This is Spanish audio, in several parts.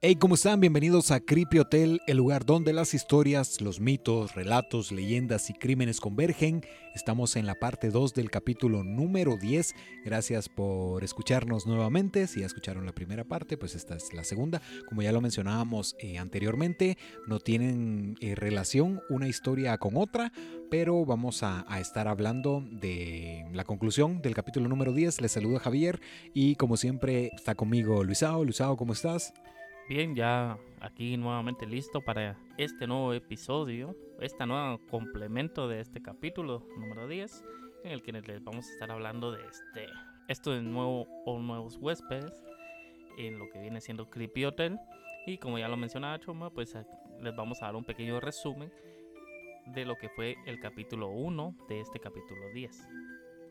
Hey, ¿cómo están? Bienvenidos a Creepy Hotel, el lugar donde las historias, los mitos, relatos, leyendas y crímenes convergen. Estamos en la parte 2 del capítulo número 10. Gracias por escucharnos nuevamente. Si ya escucharon la primera parte, pues esta es la segunda. Como ya lo mencionábamos eh, anteriormente, no tienen eh, relación una historia con otra, pero vamos a, a estar hablando de la conclusión del capítulo número 10. Les saluda Javier y como siempre está conmigo Luisao. Luisao, ¿cómo estás? Bien, ya aquí nuevamente listo para este nuevo episodio, este nuevo complemento de este capítulo número 10, en el que les vamos a estar hablando de este, esto de nuevo o nuevos huéspedes, en lo que viene siendo Creepy Hotel. Y como ya lo mencionaba Choma, pues les vamos a dar un pequeño resumen de lo que fue el capítulo 1 de este capítulo 10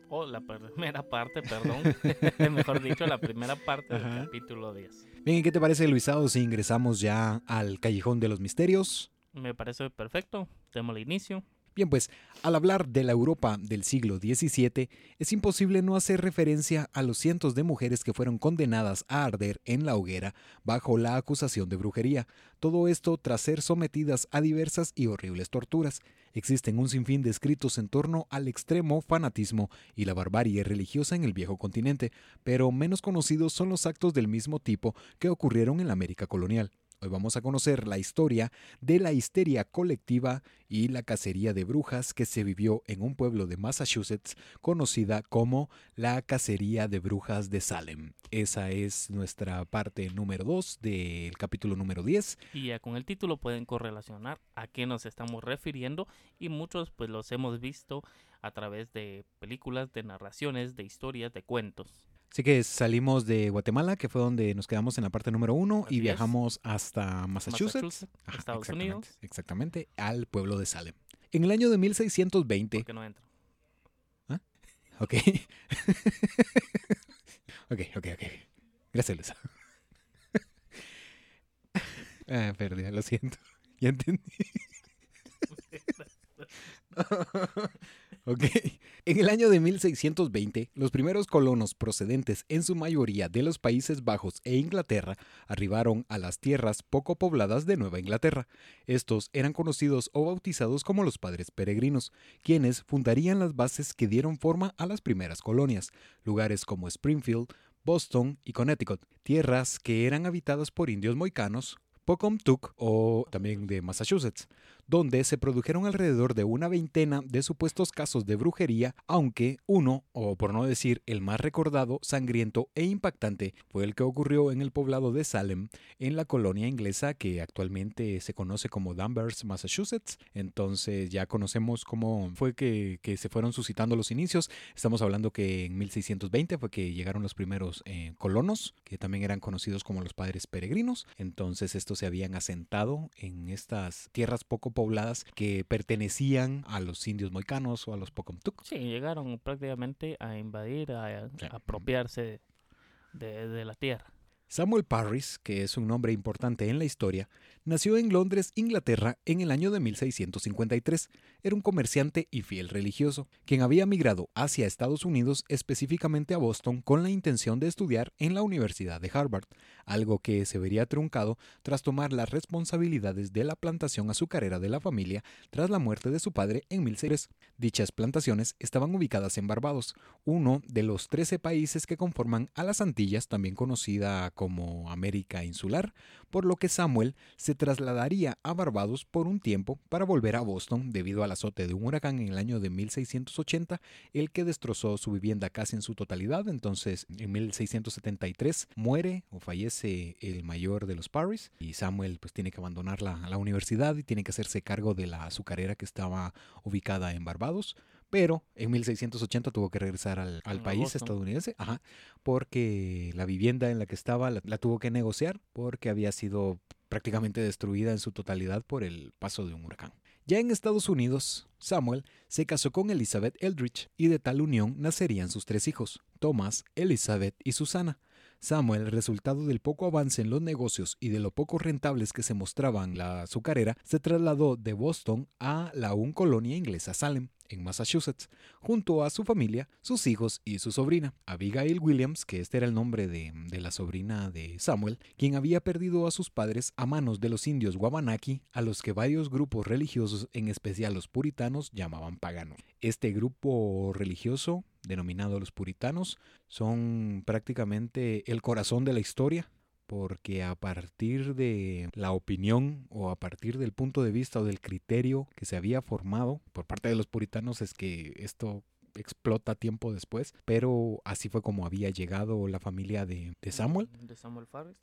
o la primera parte, perdón, mejor dicho, la primera parte del capítulo 10. Bien, ¿y qué te parece, Luisado, si ingresamos ya al Callejón de los Misterios? Me parece perfecto. el inicio. Bien, pues al hablar de la Europa del siglo XVII, es imposible no hacer referencia a los cientos de mujeres que fueron condenadas a arder en la hoguera bajo la acusación de brujería, todo esto tras ser sometidas a diversas y horribles torturas. Existen un sinfín de escritos en torno al extremo fanatismo y la barbarie religiosa en el viejo continente, pero menos conocidos son los actos del mismo tipo que ocurrieron en la América colonial. Hoy vamos a conocer la historia de la histeria colectiva y la cacería de brujas que se vivió en un pueblo de Massachusetts conocida como la cacería de brujas de Salem. Esa es nuestra parte número 2 del capítulo número 10. Y ya con el título pueden correlacionar a qué nos estamos refiriendo y muchos pues los hemos visto a través de películas, de narraciones, de historias, de cuentos. Así que salimos de Guatemala, que fue donde nos quedamos en la parte número uno, y viajamos hasta Massachusetts, Estados Unidos. Exactamente, al pueblo de Salem. En el año de 1620... ¿Por qué no entro? ¿Ah? Ok. ok, ok, ok. Gracias, Luisa. ah, perdí, lo siento. Ya entendí. ok. En el año de 1620, los primeros colonos procedentes en su mayoría de los Países Bajos e Inglaterra arribaron a las tierras poco pobladas de Nueva Inglaterra. Estos eran conocidos o bautizados como los padres peregrinos, quienes fundarían las bases que dieron forma a las primeras colonias, lugares como Springfield, Boston y Connecticut, tierras que eran habitadas por indios moicanos, Pocomtuck o también de Massachusetts donde se produjeron alrededor de una veintena de supuestos casos de brujería, aunque uno, o por no decir el más recordado, sangriento e impactante, fue el que ocurrió en el poblado de Salem, en la colonia inglesa que actualmente se conoce como Danvers, Massachusetts. Entonces ya conocemos cómo fue que, se fueron suscitando los inicios. Estamos hablando que en 1620 fue que llegaron los primeros eh, colonos, que también eran conocidos como los padres peregrinos. Entonces estos se habían asentado en estas tierras poco pobladas que pertenecían a los indios moicanos o a los Pocomtuc. Sí, llegaron prácticamente a invadir, a, apropiarse de la tierra. Samuel Parris, que es un nombre importante en la historia, nació en Londres, Inglaterra, en el año de 1653. Era un comerciante y fiel religioso, quien había migrado hacia Estados Unidos, específicamente a Boston, con la intención de estudiar en la Universidad de Harvard, algo que se vería truncado tras tomar las responsabilidades de la plantación azucarera de la familia tras la muerte de su padre en 1600. Dichas plantaciones estaban ubicadas en Barbados, uno de los 13 países que conforman a las Antillas, también conocida como América Insular, por lo que Samuel se trasladaría a Barbados por un tiempo para volver a Boston debido al azote de un huracán en el año de 1680, el que destrozó su vivienda casi en su totalidad. Entonces, en 1673 muere o fallece el mayor de los Parris y Samuel pues tiene que abandonar la, la universidad y tiene que hacerse cargo de la azucarera que estaba ubicada en Barbados pero en 1680 tuvo que regresar al, país estadounidense, ajá, porque la vivienda en la que estaba la, tuvo que negociar porque había sido prácticamente destruida en su totalidad por el paso de un huracán. Ya en Estados Unidos, Samuel se casó con Elizabeth Eldridge y de tal unión nacerían sus tres hijos, Thomas, Elizabeth y Susana. Samuel, resultado del poco avance en los negocios y de lo poco rentables que se mostraban la azucarera, se trasladó de Boston a la aún colonia inglesa Salem, en Massachusetts, junto a su familia, sus hijos y su sobrina, Abigail Williams, que este era el nombre de, de, la sobrina de Samuel, quien había perdido a sus padres a manos de los indios Wabanaki, a los que varios grupos religiosos, en especial los puritanos, llamaban paganos. Este grupo religioso, denominado los puritanos, son prácticamente el corazón de la historia porque a partir de la opinión o a partir del punto de vista o del criterio que se había formado por parte de los puritanos es que esto explota tiempo después, pero así fue como había llegado la familia de, de Samuel. De Samuel Fares.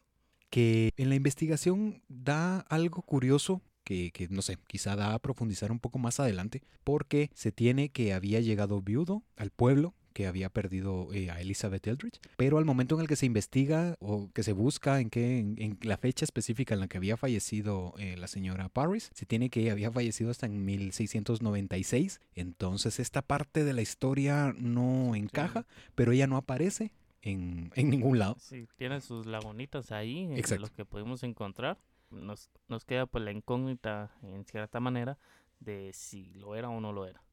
Que en la investigación da algo curioso que, que, no sé, quizá da a profundizar un poco más adelante, porque se tiene que había llegado viudo al pueblo que había perdido eh, a Elizabeth Eldridge, pero al momento en el que se investiga o que se busca en, qué, en, la fecha específica en la que había fallecido eh, la señora Paris, se tiene que había fallecido hasta en 1696, entonces esta parte de la historia no encaja, sí. pero ella no aparece. En, en, ningún lado. Sí, tiene sus lagunitas ahí, en los que podemos encontrar. Nos, nos queda pues la incógnita, en cierta manera, de si lo era o no lo era.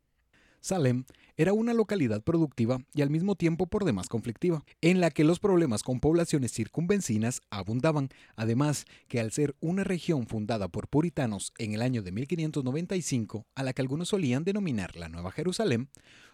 Salem era una localidad productiva y al mismo tiempo por demás conflictiva, en la que los problemas con poblaciones circunvencinas abundaban, además que al ser una región fundada por puritanos en el año de 1595, a la que algunos solían denominar la Nueva Jerusalén,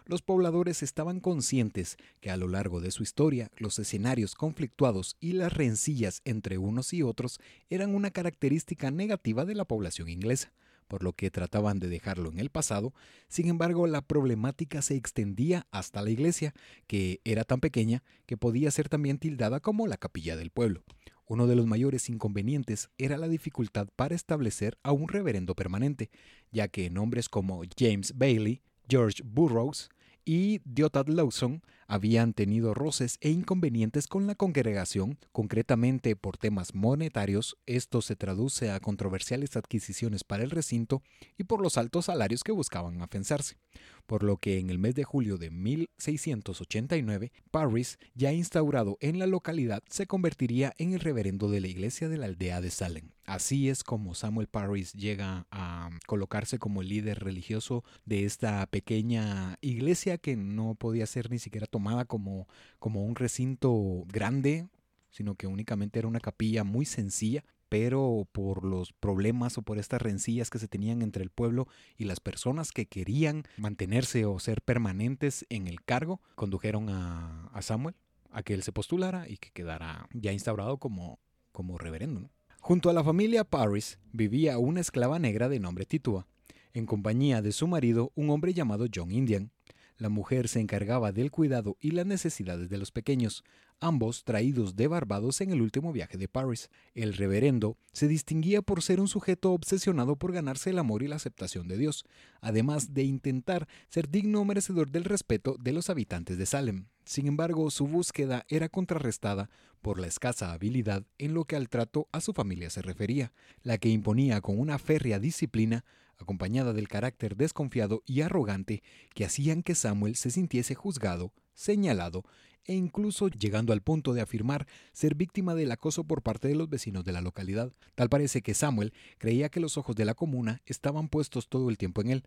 los pobladores estaban conscientes que a lo largo de su historia los escenarios conflictuados y las rencillas entre unos y otros eran una característica negativa de la población inglesa por lo que trataban de dejarlo en el pasado, sin embargo la problemática se extendía hasta la iglesia, que era tan pequeña que podía ser también tildada como la capilla del pueblo. Uno de los mayores inconvenientes era la dificultad para establecer a un reverendo permanente, ya que nombres como James Bailey, George Burroughs y Deotad Lawson habían tenido roces e inconvenientes con la congregación, concretamente por temas monetarios, esto se traduce a controversiales adquisiciones para el recinto y por los altos salarios que buscaban afianzarse, por lo que en el mes de julio de 1689, Parris, ya instaurado en la localidad, se convertiría en el reverendo de la iglesia de la aldea de Salem. Así es como Samuel Parris llega a colocarse como el líder religioso de esta pequeña iglesia que no podía ser ni siquiera tomada como, como un recinto grande, sino que únicamente era una capilla muy sencilla, pero por los problemas o por estas rencillas que se tenían entre el pueblo y las personas que querían mantenerse o ser permanentes en el cargo, condujeron a, Samuel a que él se postulara y que quedara ya instaurado como, como reverendo. Junto a la familia Paris vivía una esclava negra de nombre Titua, en compañía de su marido, un hombre llamado John Indian. La mujer se encargaba del cuidado y las necesidades de los pequeños, ambos traídos de Barbados en el último viaje de Paris. El reverendo se distinguía por ser un sujeto obsesionado por ganarse el amor y la aceptación de Dios, además de intentar ser digno merecedor del respeto de los habitantes de Salem. Sin embargo, su búsqueda era contrarrestada por la escasa habilidad en lo que al trato a su familia se refería, la que imponía con una férrea disciplina acompañada del carácter desconfiado y arrogante que hacían que Samuel se sintiese juzgado, señalado e incluso llegando al punto de afirmar ser víctima del acoso por parte de los vecinos de la localidad. Tal parece que Samuel creía que los ojos de la comuna estaban puestos todo el tiempo en él,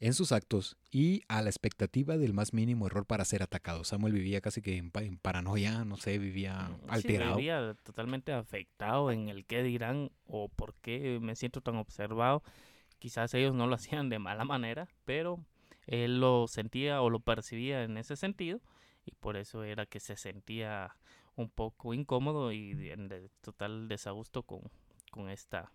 en sus actos y a la expectativa del más mínimo error para ser atacado. Samuel vivía casi que en, en paranoia, no sé, vivía alterado. Sí, vivía totalmente afectado en el qué dirán o por qué me siento tan observado. Quizás ellos no lo hacían de mala manera, pero él lo sentía o lo percibía en ese sentido y por eso era que se sentía un poco incómodo y en total desagusto con, con esta,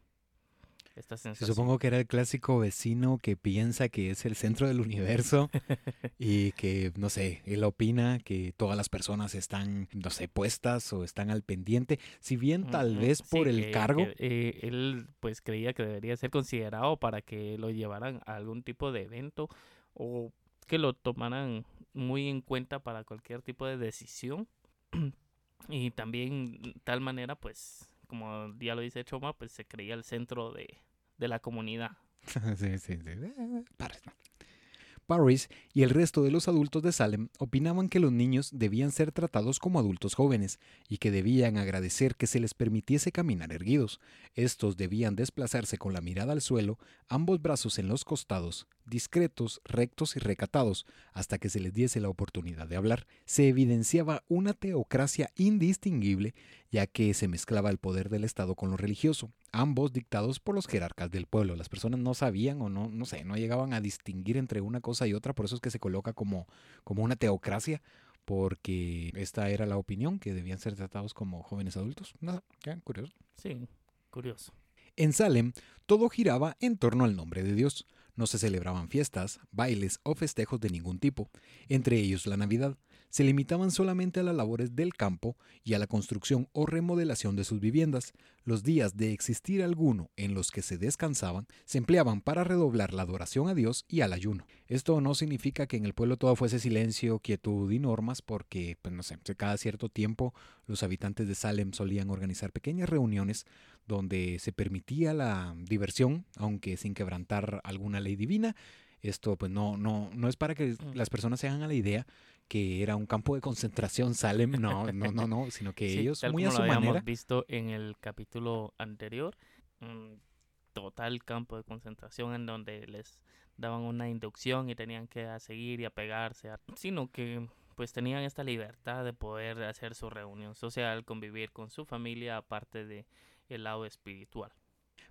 esta sensación. Supongo que era el clásico vecino que piensa que es el centro del universo y que, no sé, él opina que todas las personas están, no sé, puestas o están al pendiente, si bien tal vez por sí, el que- cargo. que, eh, él pues creía que debería ser considerado para que lo llevaran a algún tipo de evento o que lo tomaran muy en cuenta para cualquier tipo de decisión y también tal manera pues como ya lo dice Choma pues se creía el centro de, de la comunidad sí, sí, sí. Eh, ¿no? Parris y el resto de los adultos de Salem opinaban que los niños debían ser tratados como adultos jóvenes y que debían agradecer que se les permitiese caminar erguidos. Estos debían desplazarse con la mirada al suelo, ambos brazos en los costados, discretos, rectos y recatados, hasta que se les diese la oportunidad de hablar. Se evidenciaba una teocracia indistinguible, ya que se mezclaba el poder del Estado con lo religioso, ambos dictados por los jerarcas del pueblo. Las personas no sabían o no, no sé, no llegaban a distinguir entre una cosa y otra, por eso es que se coloca como, como una teocracia, porque esta era la opinión, que debían ser tratados como jóvenes adultos. Nada, ya, curioso. Sí, curioso. En Salem, todo giraba en torno al nombre de Dios. No se celebraban fiestas, bailes o festejos de ningún tipo, entre ellos la Navidad se limitaban solamente a las labores del campo y a la construcción o remodelación de sus viviendas. Los días de existir alguno en los que se descansaban se empleaban para redoblar la adoración a Dios y al ayuno. Esto no significa que en el pueblo todo fuese silencio, quietud y normas, porque, pues no sé, cada cierto tiempo los habitantes de Salem solían organizar pequeñas reuniones donde se permitía la diversión, aunque sin quebrantar alguna ley divina. Esto pues no, no, no es para que mm. las personas se hagan a la idea que era un campo de concentración Salem, no, no, no, no, sino que ellos muy a su lo habíamos visto en el capítulo anterior, un total campo de concentración en donde les daban una inducción y tenían que seguir y apegarse, sino que pues tenían esta libertad de poder hacer su reunión social, convivir con su familia aparte de el lado espiritual.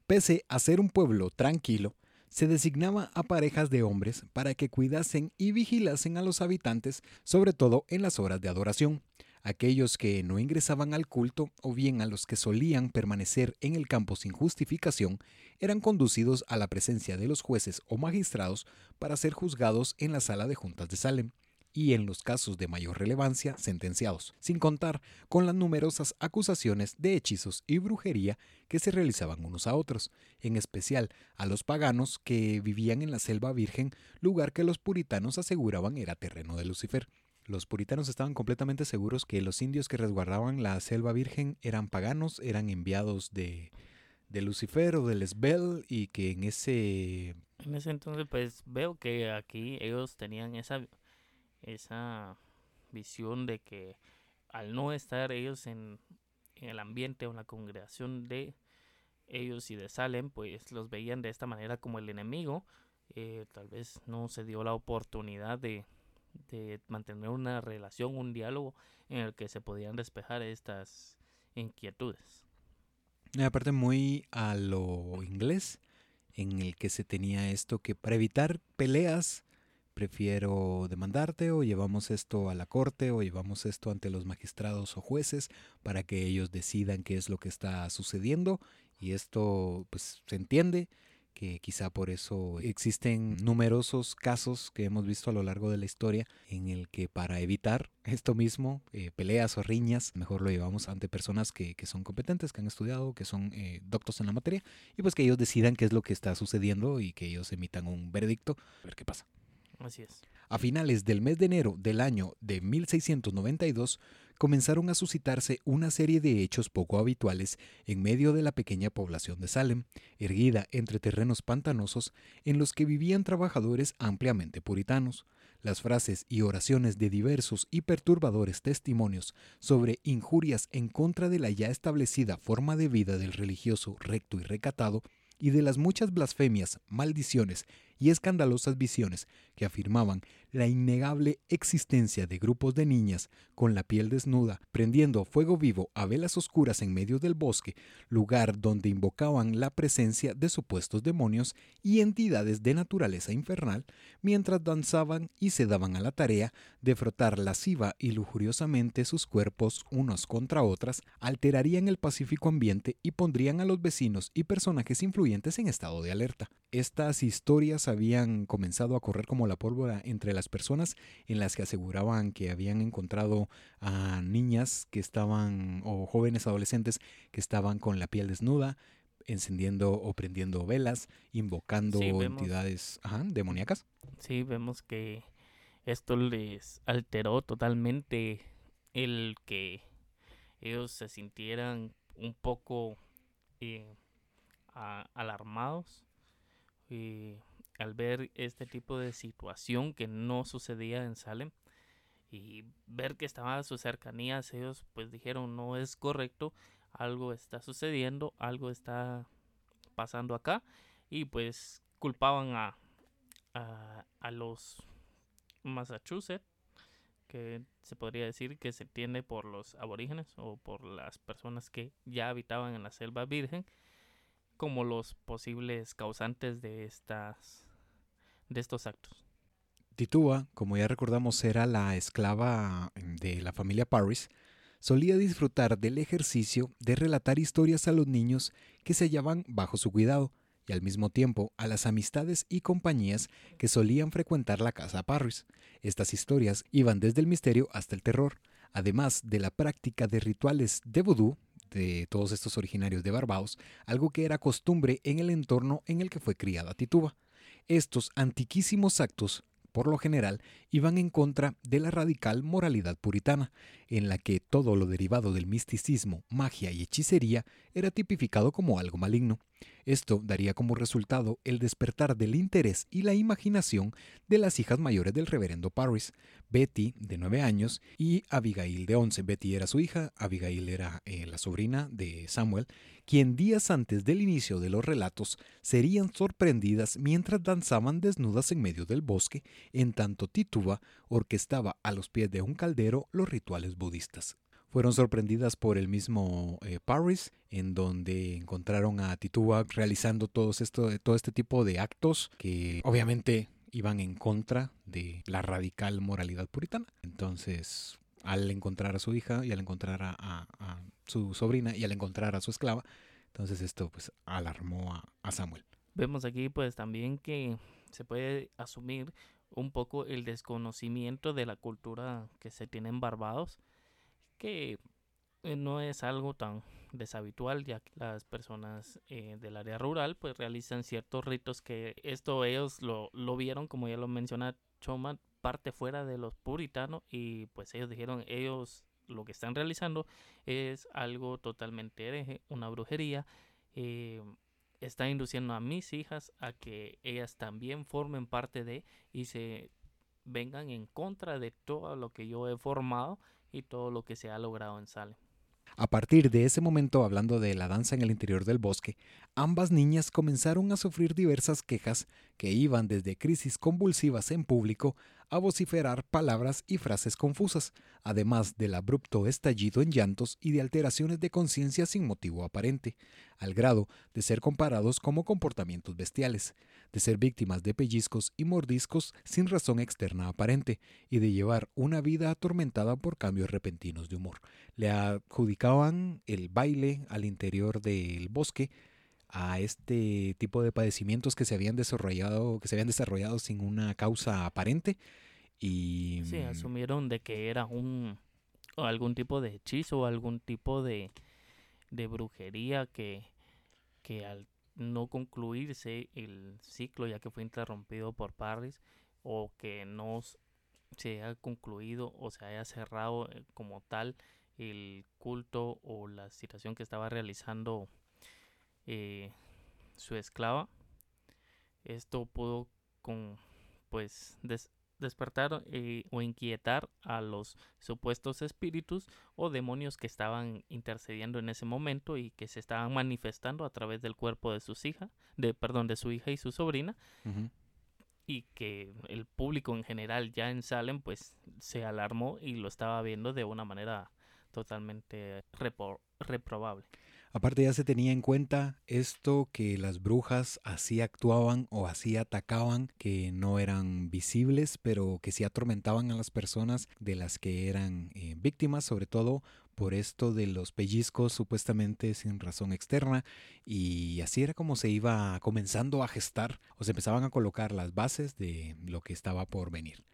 Pese a ser un pueblo tranquilo, se designaba a parejas de hombres para que cuidasen y vigilasen a los habitantes, sobre todo en las horas de adoración. Aquellos que no ingresaban al culto o bien a los que solían permanecer en el campo sin justificación eran conducidos a la presencia de los jueces o magistrados para ser juzgados en la sala de juntas de Salem y en los casos de mayor relevancia sentenciados, sin contar con las numerosas acusaciones de hechizos y brujería que se realizaban unos a otros, en especial a los paganos que vivían en la selva virgen, lugar que los puritanos aseguraban era terreno de Lucifer. Los puritanos estaban completamente seguros que los indios que resguardaban la selva virgen eran paganos, eran enviados de, de Lucifer o del Esbel y que en ese... En ese entonces pues veo que aquí ellos tenían esa esa visión de que al no estar ellos en, el ambiente o en la congregación de ellos y de Salem, pues los veían de esta manera como el enemigo. Eh, tal vez no se dio la oportunidad de, mantener una relación, un diálogo en el que se podían despejar estas inquietudes. Aparte muy a lo inglés, en el que se tenía esto que para evitar peleas prefiero demandarte o llevamos esto a la corte o llevamos esto ante los magistrados o jueces para que ellos decidan qué es lo que está sucediendo y esto pues se entiende que quizá por eso existen numerosos casos que hemos visto a lo largo de la historia en el que para evitar esto mismo, eh, peleas o riñas, mejor lo llevamos ante personas que, son competentes, que han estudiado, que son eh, doctos en la materia, y pues que ellos decidan qué es lo que está sucediendo y que ellos emitan un veredicto, a ver qué pasa. A finales del mes de enero del año de 1692 comenzaron a suscitarse una serie de hechos poco habituales en medio de la pequeña población de Salem, erguida entre terrenos pantanosos en los que vivían trabajadores ampliamente puritanos. Las frases y oraciones de diversos y perturbadores testimonios sobre injurias en contra de la ya establecida forma de vida del religioso recto y recatado y de las muchas blasfemias, maldiciones y escandalosas visiones que afirmaban la innegable existencia de grupos de niñas con la piel desnuda, prendiendo fuego vivo a velas oscuras en medio del bosque, lugar donde invocaban la presencia de supuestos demonios y entidades de naturaleza infernal, mientras danzaban y se daban a la tarea de frotar lasciva y lujuriosamente sus cuerpos unos contra otras, alterarían el pacífico ambiente y pondrían a los vecinos y personajes influyentes en estado de alerta. Estas historias habían comenzado a correr como la pólvora entre las personas en las que aseguraban que habían encontrado a niñas que estaban o jóvenes adolescentes que estaban con la piel desnuda, encendiendo o prendiendo velas, invocando entidades demoníacas. Sí, vemos que esto les alteró totalmente el que ellos se sintieran un poco eh, alarmados y al ver este tipo de situación que no sucedía en Salem y ver que estaba a sus cercanías, ellos pues dijeron no es correcto, algo está sucediendo, algo está pasando acá y pues culpaban a, a, los Massachusetts que se podría decir que se tiene por los aborígenes o por las personas que ya habitaban en la selva virgen como los posibles causantes de estas de estos actos. Tituba, como ya recordamos, era la esclava de la familia Paris, solía disfrutar del ejercicio de relatar historias a los niños que se hallaban bajo su cuidado y al mismo tiempo a las amistades y compañías que solían frecuentar la casa Parris. Estas historias iban desde el misterio hasta el terror, además de la práctica de rituales de vudú de todos estos originarios de Barbados, algo que era costumbre en el entorno en el que fue criada Tituba. Estos antiquísimos actos por lo general, iban en contra de la radical moralidad puritana, en la que todo lo derivado del misticismo, magia y hechicería era tipificado como algo maligno. Esto daría como resultado el despertar del interés y la imaginación de las hijas mayores del reverendo Parris, Betty, de nueve años, y Abigail, de once. Betty era su hija, Abigail era eh, la sobrina de Samuel, quien días antes del inicio de los relatos serían sorprendidas mientras danzaban desnudas en medio del bosque, en tanto Tituba orquestaba a los pies de un caldero los rituales budistas fueron sorprendidas por el mismo eh, Paris, en donde encontraron a Tituba realizando todo, esto, todo este tipo de actos que obviamente iban en contra de la radical moralidad puritana. Entonces, al encontrar a su hija y al encontrar a, su sobrina y al encontrar a su esclava, entonces esto pues alarmó a, Samuel. Vemos aquí pues también que se puede asumir un poco el desconocimiento de la cultura que se tiene en Barbados que eh, no es algo tan deshabitual ya que las personas eh, del área rural pues realizan ciertos ritos que esto ellos lo, lo vieron como ya lo menciona Choma parte fuera de los puritanos y pues ellos dijeron ellos lo que están realizando es algo totalmente hereje, una brujería eh, está induciendo a mis hijas a que ellas también formen parte de y se vengan en contra de todo lo que yo he formado y todo lo que se ha logrado en Salem. A partir de ese momento, hablando de la danza en el interior del bosque, ambas niñas comenzaron a sufrir diversas quejas que iban desde crisis convulsivas en público a vociferar palabras y frases confusas, además del abrupto estallido en llantos y de alteraciones de conciencia sin motivo aparente, al grado de ser comparados como comportamientos bestiales, de ser víctimas de pellizcos y mordiscos sin razón externa aparente, y de llevar una vida atormentada por cambios repentinos de humor. Le adjudicaban el baile al interior del bosque, a este tipo de padecimientos que se habían desarrollado, que se habían desarrollado sin una causa aparente y sí, mm, asumieron de que era un algún tipo de hechizo o algún tipo de, de brujería que, que al no concluirse el ciclo ya que fue interrumpido por Parris o que no se haya concluido o se haya cerrado eh, como tal el culto o la situación que estaba realizando eh, su esclava. Esto pudo con pues despertar eh, o inquietar a los supuestos espíritus o demonios que estaban intercediendo en ese momento y que se estaban manifestando a través del cuerpo de sus hijas, de perdón, de su hija y su sobrina. Y que el público en general ya en Salem pues se alarmó y lo estaba viendo de una manera totalmente reprobable. Aparte ya se tenía en cuenta esto que las brujas así actuaban o así atacaban, que no eran visibles, pero que sí atormentaban a las personas de las que eran eh, víctimas, sobre todo por esto de los pellizcos supuestamente sin razón externa y así era como se iba comenzando a gestar o se empezaban a colocar las bases de lo que estaba por venir.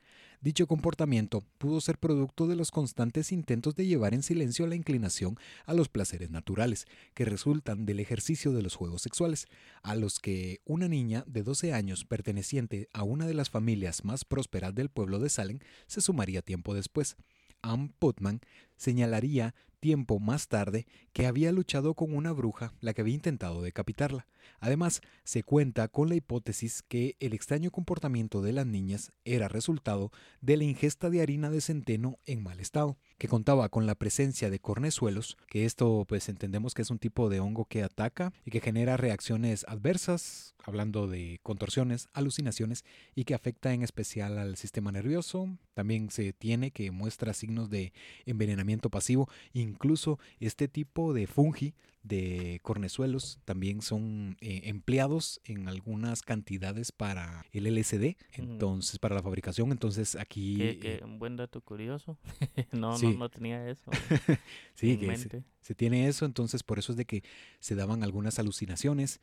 Dicho comportamiento pudo ser producto de los constantes intentos de llevar en silencio la inclinación a los placeres naturales, que resultan del ejercicio de los juegos sexuales, a los que una niña de 12 años perteneciente a una de las familias más prósperas del pueblo de Salem se sumaría tiempo después. Ann Putman señalaría tiempo más tarde que había luchado con una bruja la que había intentado decapitarla. Además, se cuenta con la hipótesis que el extraño comportamiento de las niñas era resultado de la ingesta de harina de centeno en mal estado, que contaba con la presencia de cornezuelos, que esto pues entendemos que es un tipo de hongo que ataca y que genera reacciones adversas, hablando de contorsiones, alucinaciones y que afecta en especial al sistema nervioso. También se tiene que muestra signos de envenenamiento pasivo, incluso este tipo de fungi de cornezuelos también son eh, empleados en algunas cantidades para el LSD, entonces para la fabricación. Entonces aquí... Qué, un buen dato curioso. no, no, no, tenía eso. sí, que se, tiene eso, entonces por eso es de que se daban algunas alucinaciones,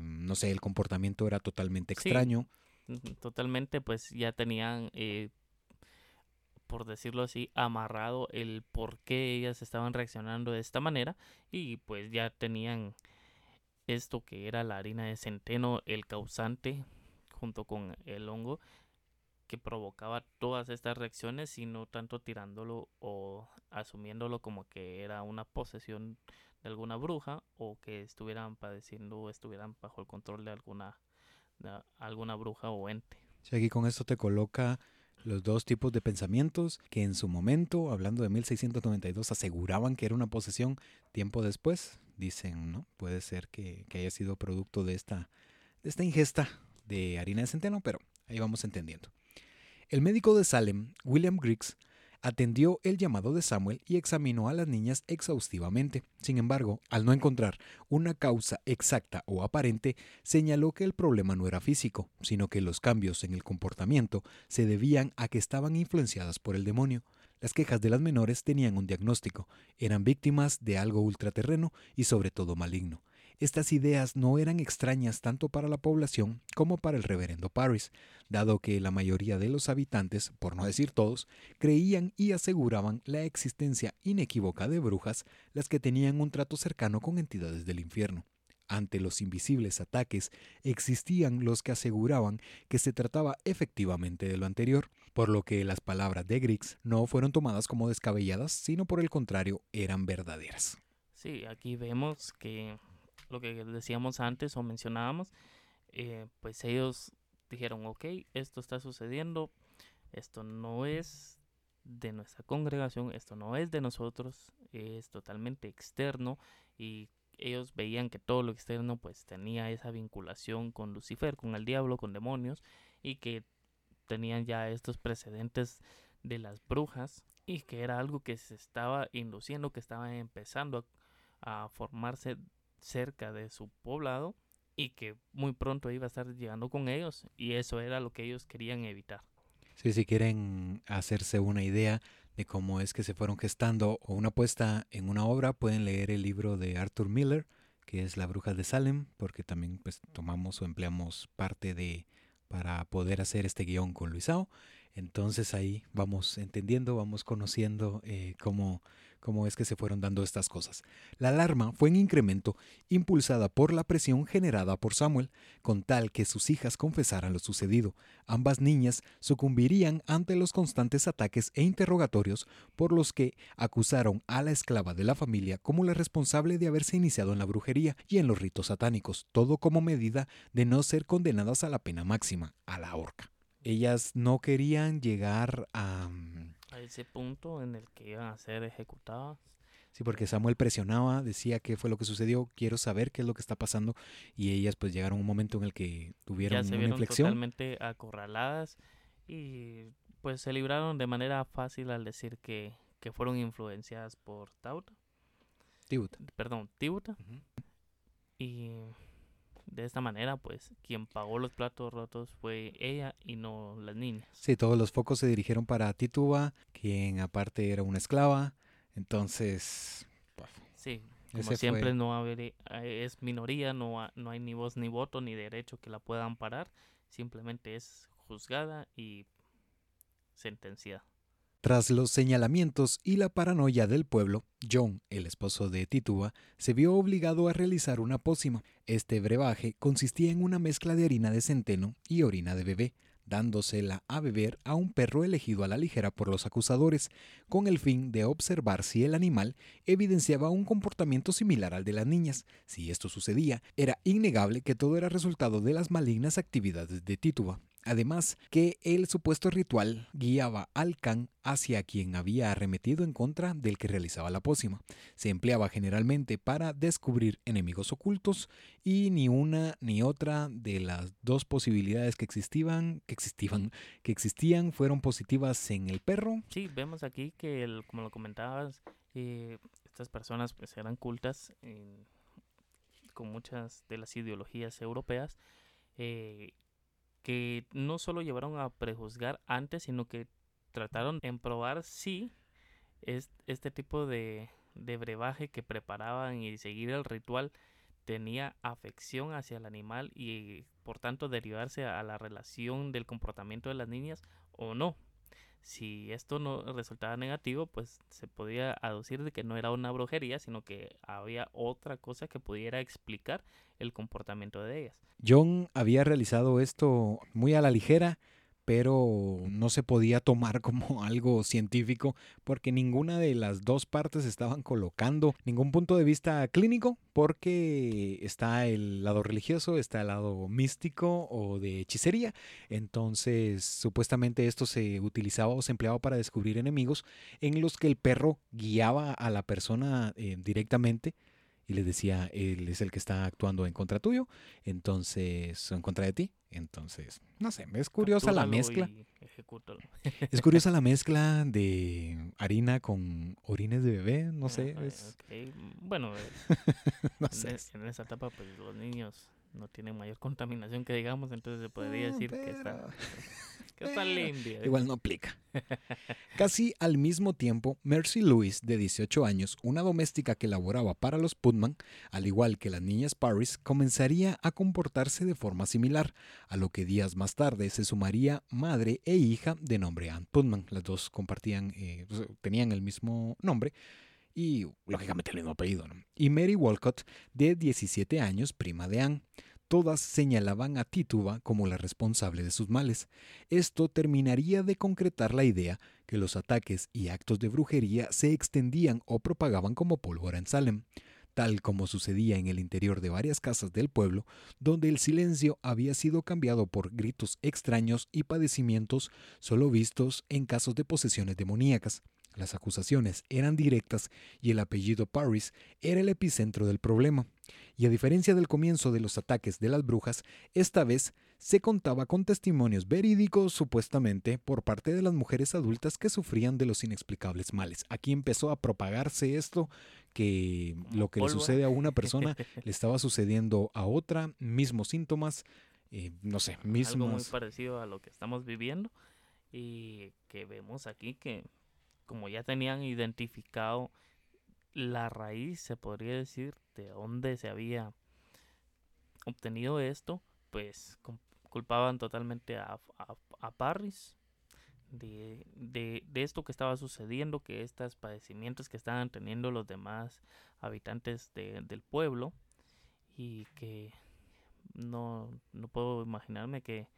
no sé, el comportamiento era totalmente extraño. totalmente, pues ya tenían... Eh, por decirlo así, amarrado el por qué ellas estaban reaccionando de esta manera y pues ya tenían esto que era la harina de centeno, el causante junto con el hongo que provocaba todas estas reacciones y no tanto tirándolo o asumiéndolo como que era una posesión de alguna bruja o que estuvieran padeciendo o estuvieran bajo el control de alguna, alguna bruja o ente. Si aquí con esto te coloca los dos tipos de pensamientos que en su momento, hablando de 1692, aseguraban que era una posesión, tiempo después dicen, ¿no? Puede ser que, haya sido producto de esta, de esta ingesta de harina de centeno, pero ahí vamos entendiendo. El médico de Salem, William Griggs, atendió el llamado de Samuel y examinó a las niñas exhaustivamente. Sin embargo, al no encontrar una causa exacta o aparente, señaló que el problema no era físico, sino que los cambios en el comportamiento se debían a que estaban influenciadas por el demonio. Las quejas de las menores tenían un diagnóstico, eran víctimas de algo ultraterreno y sobre todo maligno. Estas ideas no eran extrañas tanto para la población como para el reverendo Paris, dado que la mayoría de los habitantes, por no decir todos, creían y aseguraban la existencia inequívoca de brujas, las que tenían un trato cercano con entidades del infierno. Ante los invisibles ataques existían los que aseguraban que se trataba efectivamente de lo anterior, por lo que las palabras de Griggs no fueron tomadas como descabelladas, sino por el contrario eran verdaderas. Sí, aquí vemos que lo que decíamos antes o mencionábamos, eh, pues ellos dijeron, ok, esto está sucediendo, esto no es de nuestra congregación, esto no es de nosotros, es totalmente externo y ellos veían que todo lo externo pues tenía esa vinculación con Lucifer, con el diablo, con demonios y que tenían ya estos precedentes de las brujas y que era algo que se estaba induciendo, que estaba empezando a formarse cerca de su poblado y que muy pronto iba a estar llegando con ellos y eso era lo que ellos querían evitar. Sí, si quieren hacerse una idea de cómo es que se fueron gestando o una puesta en una obra, pueden leer el libro de Arthur Miller, que es La Bruja de Salem, porque también pues tomamos o empleamos parte de para poder hacer este guion con Luisao. Entonces ahí vamos entendiendo, vamos conociendo eh, cómo cómo es que se fueron dando estas cosas. La alarma fue en incremento impulsada por la presión generada por Samuel, con tal que sus hijas confesaran lo sucedido. Ambas niñas sucumbirían ante los constantes ataques e interrogatorios por los que acusaron a la esclava de la familia como la responsable de haberse iniciado en la brujería y en los ritos satánicos, todo como medida de no ser condenadas a la pena máxima, a la horca. Ellas no querían llegar a mm, a ese punto en el que iban a ser ejecutadas. Sí, porque Samuel presionaba, decía qué fue lo que sucedió, quiero saber qué es lo que está pasando y ellas pues llegaron a un momento en el que tuvieron ya se una inflexión. totalmente acorraladas y pues se libraron de manera fácil al decir que, que fueron influenciadas por Tauta. Tibuta. Perdón, Tibuta. Y de esta manera, pues quien pagó los platos rotos fue ella y no las niñas. Sí, todos los focos se dirigieron para Tituba, quien aparte era una esclava. Entonces, sí, como siempre no haber, eh, es minoría, no, no hay ni voz ni voto ni derecho que la puedan parar, simplemente es juzgada y sentenciada. Tras los señalamientos y la paranoia del pueblo, John, el esposo de Tituba, se vio obligado a realizar una pócima. Este brebaje consistía en una mezcla de harina de centeno y orina de bebé, dándosela a beber a un perro elegido a la ligera por los acusadores, con el fin de observar si el animal evidenciaba un comportamiento similar al de las niñas. Si esto sucedía, era innegable que todo era resultado de las malignas actividades de Tituba. Además, que el supuesto ritual guiaba al can hacia quien había arremetido en contra del que realizaba la pócima. Se empleaba generalmente para descubrir enemigos ocultos y ni una ni otra de las dos posibilidades que existían, que que existían fueron positivas en el perro. Sí, vemos aquí que, como lo comentabas, eh, estas personas pues eran cultas con muchas de las ideologías europeas. Eh, que no solo llevaron a prejuzgar antes, sino que trataron en probar si este tipo de, de brebaje que preparaban y seguir el ritual tenía afección hacia el animal y por tanto derivarse a la relación del comportamiento de las niñas o no. Si esto no resultaba negativo, pues se podía aducir de que no era una brujería, sino que había otra cosa que pudiera explicar el comportamiento de ellas. John había realizado esto muy a la ligera pero no se podía tomar como algo científico porque ninguna de las dos partes estaban colocando ningún punto de vista clínico porque está el lado religioso, está el lado místico o de hechicería. Entonces, supuestamente esto se utilizaba o se empleaba para descubrir enemigos en los que el perro guiaba a la persona eh, directamente y le decía, él es el que está actuando en contra tuyo, entonces, en contra de ti. Entonces, no sé, es curiosa la mezcla. es curiosa la mezcla de harina con orines de bebé, no sé. Bueno, no sé. En, esa etapa, pues los niños no tienen mayor contaminación que digamos, entonces se podría decir que está... Igual no aplica. Casi al mismo tiempo, Mercy Lewis, de 18 años, una doméstica que laboraba para los Putman, al igual que las niñas Paris, comenzaría a comportarse de forma similar, a lo que días más tarde se sumaría madre e hija de nombre Ann Putman. Las dos compartían, eh, pues, tenían el mismo nombre y lógicamente el mismo apellido. Y Mary Walcott, de 17 años, prima de Anne todas señalaban a Tituba como la responsable de sus males. Esto terminaría de concretar la idea que los ataques y actos de brujería se extendían o propagaban como pólvora en Salem, tal como sucedía en el interior de varias casas del pueblo, donde el silencio había sido cambiado por gritos extraños y padecimientos solo vistos en casos de posesiones demoníacas. Las acusaciones eran directas y el apellido Paris era el epicentro del problema. Y a diferencia del comienzo de los ataques de las brujas, esta vez se contaba con testimonios verídicos supuestamente por parte de las mujeres adultas que sufrían de los inexplicables males. Aquí empezó a propagarse esto que lo que le sucede a una persona le estaba sucediendo a otra, mismos síntomas, eh, no sé, mismos... Algo muy parecido a lo que estamos viviendo y que vemos aquí que como ya tenían identificado la raíz, se podría decir, de dónde se había obtenido esto, pues culpaban totalmente a, a, Parris de, de, esto que estaba sucediendo, que estos padecimientos que estaban teniendo los demás habitantes del pueblo y que no, no puedo imaginarme qué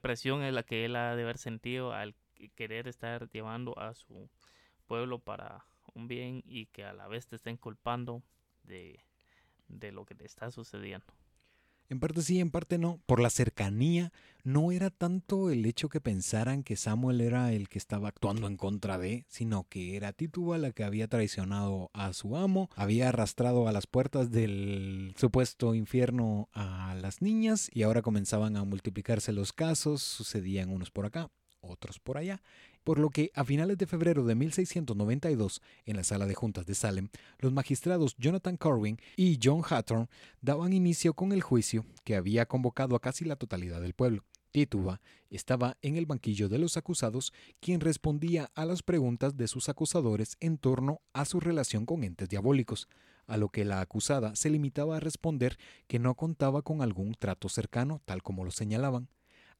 presión es la que él ha de haber sentido al querer estar llevando a su pueblo para un bien y que a la vez te estén culpando de, de lo que te está sucediendo. En parte sí, en parte no. Por la cercanía, no era tanto el hecho que pensaran que Samuel era el que estaba actuando en contra de, sino que era Tituba la que había traicionado a su amo, había arrastrado a las puertas del supuesto infierno a las niñas y ahora comenzaban a multiplicarse los casos, sucedían unos por acá, otros por allá, por lo que a finales de febrero de 1692, en la sala de juntas de Salem, los magistrados Jonathan Corwin y John Hathorne daban inicio con el juicio que había convocado a casi la totalidad del pueblo. Tituba estaba en el banquillo de los acusados, quien respondía a las preguntas de sus acusadores en torno a su relación con entes diabólicos, a lo que la acusada se limitaba a responder que no contaba con algún trato cercano, tal como lo señalaban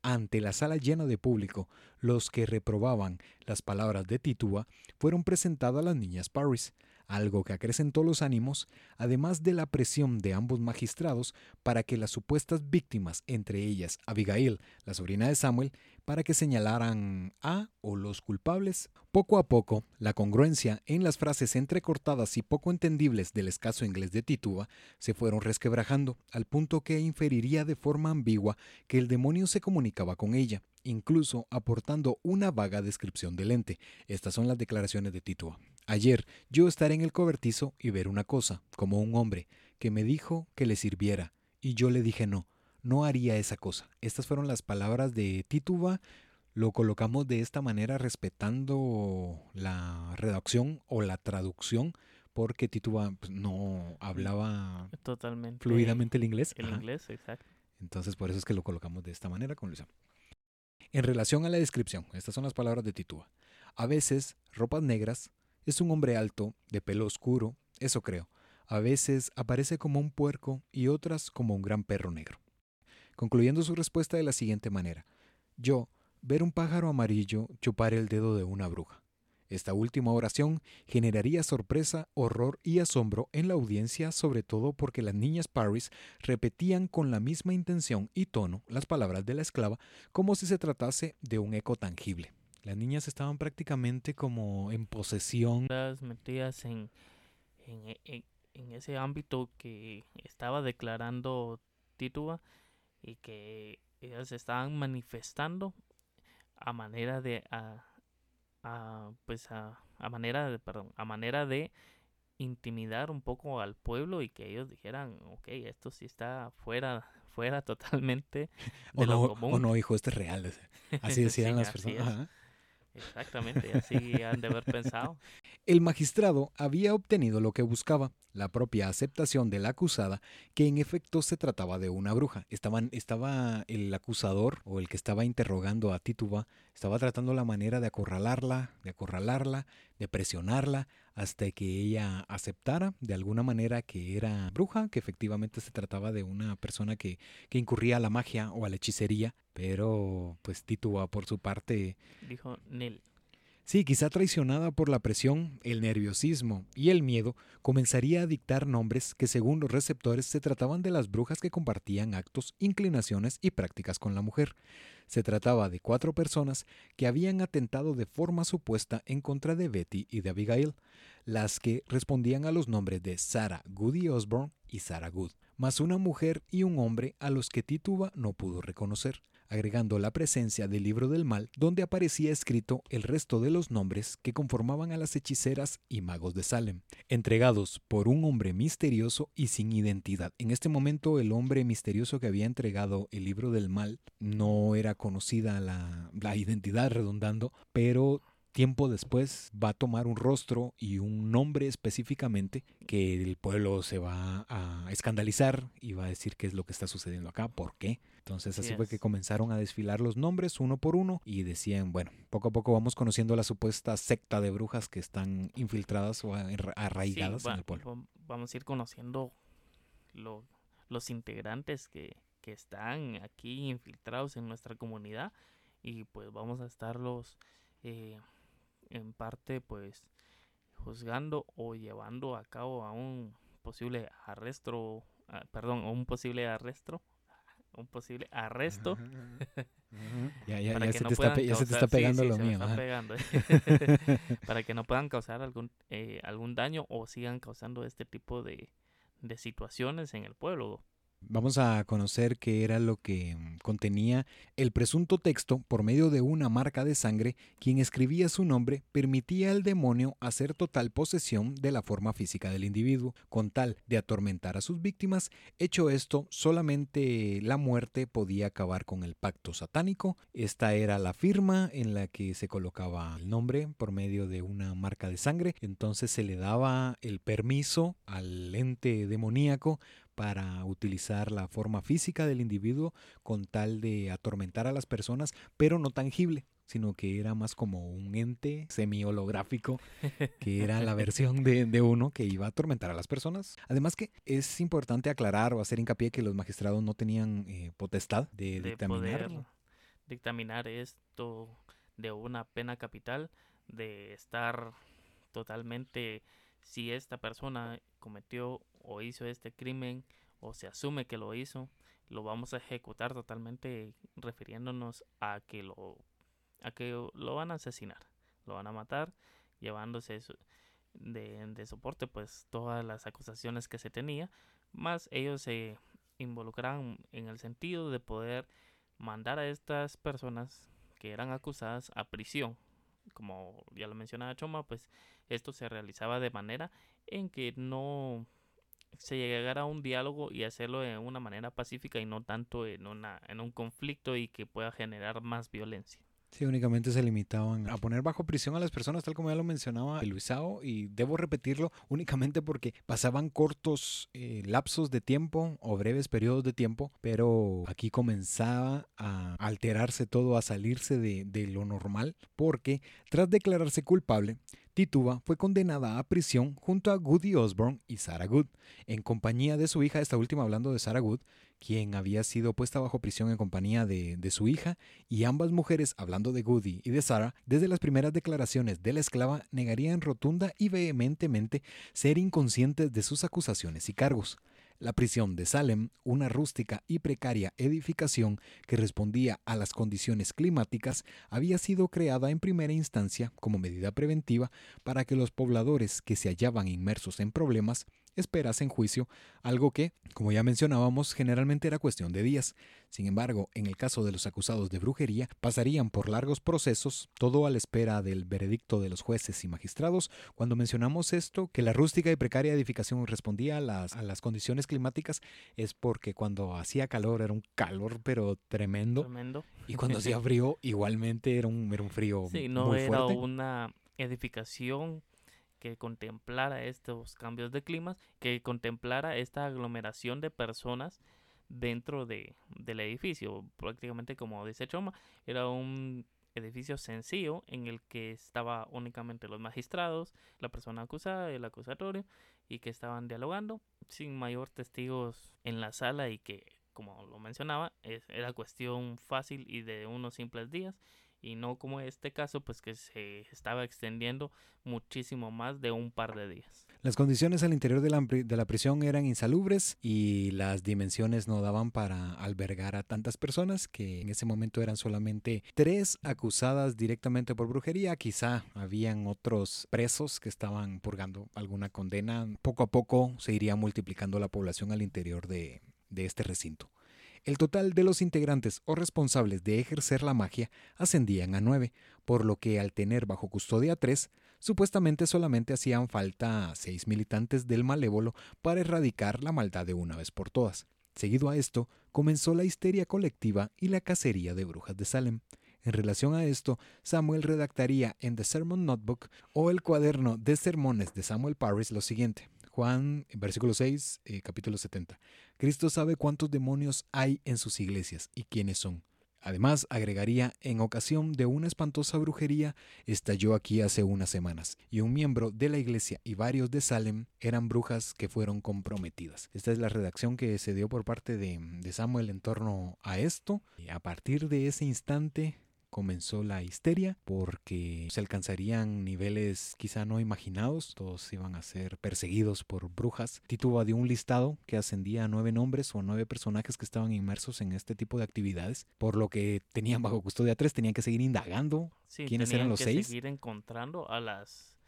ante la sala llena de público, los que reprobaban las palabras de Tituba fueron presentadas a las niñas Paris. Algo que acrecentó los ánimos, además de la presión de ambos magistrados para que las supuestas víctimas, entre ellas Abigail, la sobrina de Samuel, para que señalaran a o los culpables. Poco a poco, la congruencia en las frases entrecortadas y poco entendibles del escaso inglés de Tituba se fueron resquebrajando, al punto que inferiría de forma ambigua que el demonio se comunicaba con ella, incluso aportando una vaga descripción del ente. Estas son las declaraciones de Tituba. Ayer yo estaré en el cobertizo y ver una cosa, como un hombre, que me dijo que le sirviera, y yo le dije no no haría esa cosa. Estas fueron las palabras de Tituba. Lo colocamos de esta manera respetando la redacción o la traducción porque Tituba pues, no hablaba totalmente fluidamente el inglés. El inglés, exacto. Entonces por eso es que lo colocamos de esta manera con En relación a la descripción, estas son las palabras de Tituba. A veces, ropas negras, es un hombre alto, de pelo oscuro, eso creo. A veces aparece como un puerco y otras como un gran perro negro concluyendo su respuesta de la siguiente manera. Yo, ver un pájaro amarillo chupar el dedo de una bruja. Esta última oración generaría sorpresa, horror y asombro en la audiencia, sobre todo porque las niñas Paris repetían con la misma intención y tono las palabras de la esclava como si se tratase de un eco tangible. Las niñas estaban prácticamente como en posesión. Metidas en, en, en ese ámbito que estaba declarando Tituba y que ellas estaban manifestando a manera de a, pues a, a, manera de perdón a manera de intimidar un poco al pueblo y que ellos dijeran ok esto sí está fuera fuera totalmente de o lo no, común. o no hijo este es real así decían las personas Exactamente, así han de haber pensado. El magistrado había obtenido lo que buscaba, la propia aceptación de la acusada, que en efecto se trataba de una bruja. Estaban, estaba el acusador o el que estaba interrogando a Tituba, estaba tratando la manera de acorralarla, de acorralarla, de presionarla, hasta que ella aceptara de alguna manera que era bruja, que efectivamente se trataba de una persona que, que incurría a la magia o a la hechicería, pero pues Tituba por su parte... Dijo Nel. Sí, quizá traicionada por la presión, el nerviosismo y el miedo, comenzaría a dictar nombres que según los receptores se trataban de las brujas que compartían actos, inclinaciones y prácticas con la mujer. Se trataba de cuatro personas que habían atentado de forma supuesta en contra de Betty y de Abigail, las que respondían a los nombres de Sarah Goody Osborne y Sarah Good, más una mujer y un hombre a los que Tituba no pudo reconocer agregando la presencia del libro del mal, donde aparecía escrito el resto de los nombres que conformaban a las hechiceras y magos de Salem, entregados por un hombre misterioso y sin identidad. En este momento el hombre misterioso que había entregado el libro del mal no era conocida la, la identidad redundando, pero tiempo después va a tomar un rostro y un nombre específicamente que el pueblo se va a escandalizar y va a decir qué es lo que está sucediendo acá, por qué. Entonces así fue que comenzaron a desfilar los nombres uno por uno y decían, bueno, poco a poco vamos conociendo la supuesta secta de brujas que están infiltradas o arraigadas en el pueblo. Vamos a ir conociendo los integrantes que, que están aquí infiltrados en nuestra comunidad y pues vamos a estarlos eh, en parte pues juzgando o llevando a cabo a un posible arresto, ah, perdón, un posible arresto, un posible arresto. Ya, ya, ya, se, te está, ya se te está pegando lo mío. para que no puedan causar algún, eh, algún daño o sigan causando este tipo de, de situaciones en el pueblo. Vamos a conocer qué era lo que mm, contenía el presunto texto por medio de una marca de sangre. Quien escribía su nombre permitía al demonio hacer total posesión de la forma física del individuo, con tal de atormentar a sus víctimas. Hecho esto, solamente la muerte podía acabar con el pacto satánico. Esta era la firma en la que se colocaba el nombre por medio de una marca de sangre. Entonces se le daba el permiso al ente demoníaco para utilizar la forma física del individuo con tal de atormentar a las personas, pero no tangible, sino que era más como un ente semi-holográfico, que era la versión de, uno que iba a atormentar a las personas. Además que es importante aclarar o hacer hincapié que los magistrados no tenían eh, potestad de, dictaminar. dictaminar esto de una pena capital, de estar totalmente si esta persona cometió o hizo este crimen o se asume que lo hizo, lo vamos a ejecutar totalmente refiriéndonos a que lo a que lo van a asesinar, lo van a matar, llevándose de, de soporte pues todas las acusaciones que se tenía, más ellos se involucran en el sentido de poder mandar a estas personas que eran acusadas a prisión. Como ya lo mencionaba Choma, pues esto se realizaba de manera en que no se llegara a un diálogo y hacerlo de una manera pacífica y no tanto en, una, en un conflicto y que pueda generar más violencia. Sí, únicamente se limitaban a poner bajo prisión a las personas, tal como ya lo mencionaba Luisao, y debo repetirlo únicamente porque pasaban cortos eh, lapsos de tiempo o breves periodos de tiempo, pero aquí comenzaba a alterarse todo, a salirse de, de lo normal, porque tras declararse culpable, Tituba fue condenada a prisión junto a Goody Osborne y Sarah Good, en compañía de su hija, esta última hablando de Sarah Good, quien había sido puesta bajo prisión en compañía de, de, su hija, y ambas mujeres, hablando de Goody y de Sarah, desde las primeras declaraciones de la esclava, negarían rotunda y vehementemente ser inconscientes de sus acusaciones y cargos. La prisión de Salem, una rústica y precaria edificación que respondía a las condiciones climáticas, había sido creada en primera instancia como medida preventiva para que los pobladores que se hallaban inmersos en problemas esperas en juicio, algo que, como ya mencionábamos, generalmente era cuestión de días. Sin embargo, en el caso de los acusados de brujería, pasarían por largos procesos, todo a la espera del veredicto de los jueces y magistrados. Cuando mencionamos esto, que la rústica y precaria edificación respondía a las, a las condiciones climáticas, es porque cuando hacía calor era un calor pero tremendo. Tremendo. Y cuando hacía frío, igualmente era un, era un frío sí, no muy era fuerte. una edificación que contemplara estos cambios de clima, que contemplara esta aglomeración de personas dentro de, del edificio. Prácticamente como dice Choma, era un edificio sencillo en el que estaba únicamente los magistrados, la persona acusada, el acusatorio, y que estaban dialogando sin mayor testigos en la sala y que, como lo mencionaba, es, era cuestión fácil y de unos simples días y no como este caso, pues que se estaba extendiendo muchísimo más de un par de días. Las condiciones al interior de la, de la, prisión eran insalubres y las dimensiones no daban para albergar a tantas personas, que en ese momento eran solamente tres acusadas directamente por brujería. Quizá habían otros presos que estaban purgando alguna condena. Poco a poco se iría multiplicando la población al interior de, de este recinto. El total de los integrantes o responsables de ejercer la magia ascendían a nueve, por lo que al tener bajo custodia tres, supuestamente solamente hacían falta seis militantes del malévolo para erradicar la maldad de una vez por todas. Seguido a esto, comenzó la histeria colectiva y la cacería de brujas de Salem. En relación a esto, Samuel redactaría en The Sermon Notebook o el cuaderno de sermones de Samuel Parris lo siguiente. Juan, versículo 6, eh, capítulo 70. Cristo sabe cuántos demonios hay en sus iglesias y quiénes son. Además, agregaría, en ocasión de una espantosa brujería, estalló aquí hace unas semanas, y un miembro de la iglesia y varios de Salem eran brujas que fueron comprometidas. Esta es la redacción que se dio por parte de, de Samuel en torno a esto. Y a partir de ese instante, comenzó la histeria porque se alcanzarían niveles quizá no imaginados, todos iban a ser perseguidos por brujas. Tituba dio un listado que ascendía a nueve nombres o nueve personajes que estaban inmersos en este tipo de actividades, por lo que tenían bajo custodia tres, tenían que seguir indagando Sí, quiénes eran los que seis. seguir encontrando a las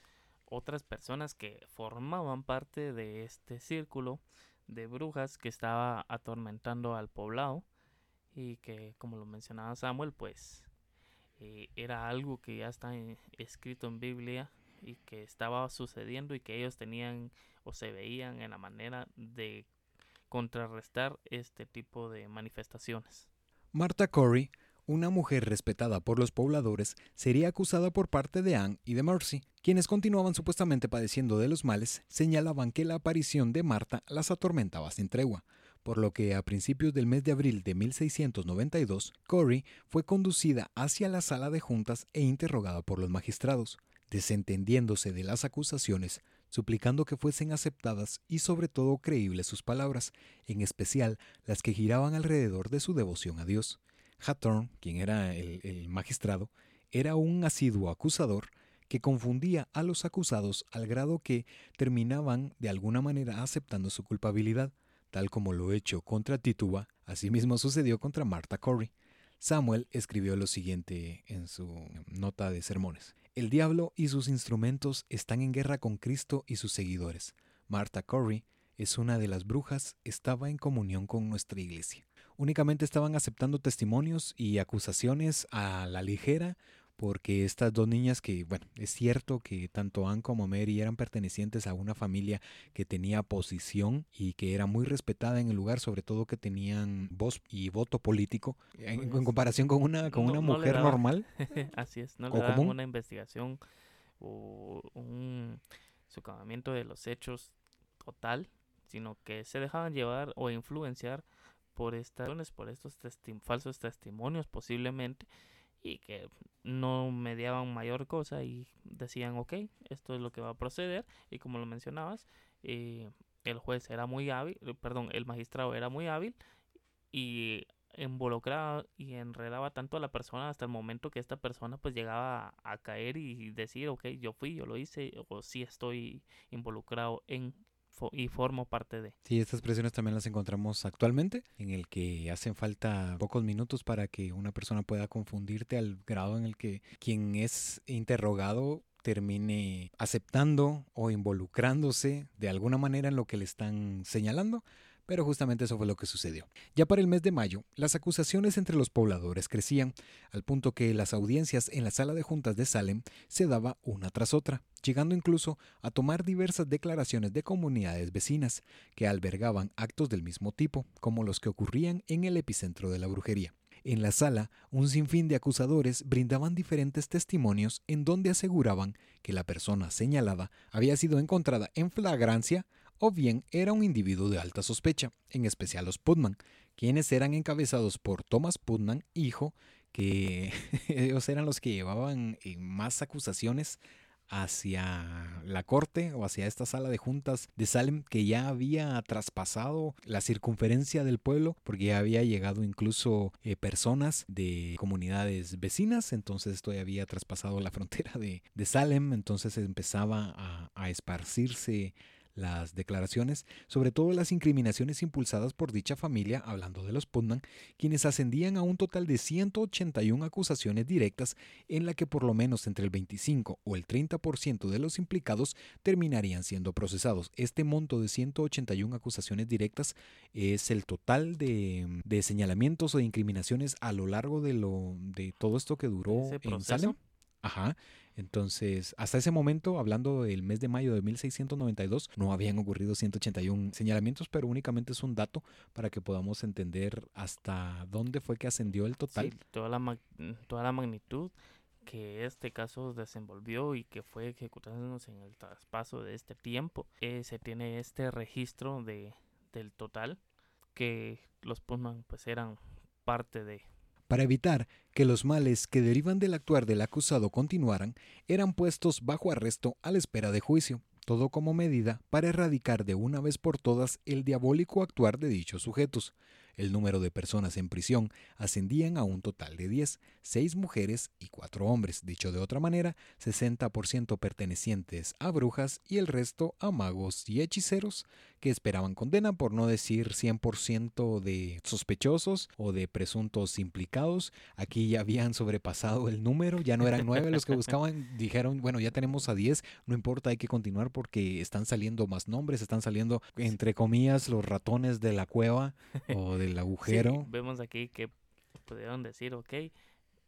otras personas que formaban parte de este círculo de brujas que estaba atormentando al poblado y que como lo mencionaba Samuel pues eh, era algo que ya está escrito en Biblia y que estaba sucediendo y que ellos tenían o se veían en la manera de contrarrestar este tipo de manifestaciones. Martha Corey, una mujer respetada por los pobladores, sería acusada por parte de Anne y de Mercy, quienes continuaban supuestamente padeciendo de los males, señalaban que la aparición de Marta las atormentaba sin tregua, por lo que a principios del mes de abril de 1692, Corey fue conducida hacia la sala de juntas e interrogada por los magistrados, desentendiéndose de las acusaciones, suplicando que fuesen aceptadas y sobre todo creíbles sus palabras, en especial las que giraban alrededor de su devoción a Dios. Hathorne, quien era el, el magistrado, era un asiduo acusador que confundía a los acusados al grado que terminaban de alguna manera aceptando su culpabilidad, tal como lo hecho contra Tituba, asimismo sucedió contra Martha Corey. Samuel escribió lo siguiente en su nota de sermones. El diablo y sus instrumentos están en guerra con Cristo y sus seguidores. Martha Corey es una de las brujas, estaba en comunión con nuestra iglesia. Únicamente estaban aceptando testimonios y acusaciones a la ligera porque estas dos niñas que, bueno, es cierto que tanto Anne como Mary eran pertenecientes a una familia que tenía posición y que era muy respetada en el lugar, sobre todo que tenían voz y voto político, en, comparación con una, con no- una mujer normal. Así es, no ¿O le daban común? una investigación o un socavamiento de los hechos total, sino que se dejaban llevar o influenciar por estas por estos testi- falsos testimonios posiblemente y que no mediaban mayor cosa y decían ok esto es lo que va a proceder y como lo mencionabas eh, el juez era muy hábil eh, perdón el magistrado era muy hábil y involucraba y enredaba tanto a la persona hasta el momento que esta persona pues llegaba a, a caer y decir ok yo fui yo lo hice o sí estoy involucrado en y formo parte de Sí, estas presiones también las encontramos actualmente, en el que hacen falta pocos minutos para que una persona pueda confundirte al grado en el que quien es interrogado termine aceptando o involucrándose de alguna manera en lo que le están señalando. Pero justamente eso fue lo que sucedió. Ya para el mes de mayo, las acusaciones entre los pobladores crecían, al punto que las audiencias en la sala de juntas de Salem se daba una tras otra, llegando incluso a tomar diversas declaraciones de comunidades vecinas que albergaban actos del mismo tipo, como los que ocurrían en el epicentro de la brujería. En la sala, un sinfín de acusadores brindaban diferentes testimonios en donde aseguraban que la persona señalada había sido encontrada en flagrancia o bien era un individuo de alta sospecha, en especial los Putman, quienes eran encabezados por Thomas Putman, hijo, que ellos eran los que llevaban eh, más acusaciones hacia la corte o hacia esta sala de juntas de Salem que ya había traspasado la circunferencia del pueblo porque ya había llegado incluso eh, personas de comunidades vecinas entonces esto ya había traspasado la frontera de, Salem entonces empezaba a esparcirse las declaraciones, sobre todo las incriminaciones impulsadas por dicha familia, hablando de los Putman, quienes ascendían a un total de 181 acusaciones directas en la que por lo menos entre el 25 o el 30% de los implicados terminarían siendo procesados. Este monto de 181 acusaciones directas es el total de, de señalamientos o de incriminaciones a lo largo de, lo, de todo esto que duró en. Salem. Ajá. Entonces, hasta ese momento, hablando del mes de mayo de 1692, no habían ocurrido 181 señalamientos, pero únicamente es un dato para que podamos entender hasta dónde fue que ascendió el total. Sí, toda la, toda la magnitud que este caso desenvolvió y que fue ejecutándose en el traspaso de este tiempo. Eh, se tiene este registro de, del total que los Pullman pues eran parte de. Para evitar que los males que derivan del actuar del acusado continuaran, eran puestos bajo arresto a la espera de juicio, todo como medida para erradicar de una vez por todas el diabólico actuar de dichos sujetos. El número de personas en prisión ascendían a un total de 10, 6 mujeres y 4 hombres, dicho de otra manera, 60% pertenecientes a brujas y el resto a magos y hechiceros que esperaban condena, por no decir 100% de sospechosos o de presuntos implicados. Aquí ya habían sobrepasado el número, ya no eran 9 los que buscaban, dijeron, bueno, ya tenemos a 10, no importa, hay que continuar porque están saliendo más nombres, están saliendo, entre comillas, los ratones de la cueva o del Sí, agujero. vemos aquí que pudieron decir, ok,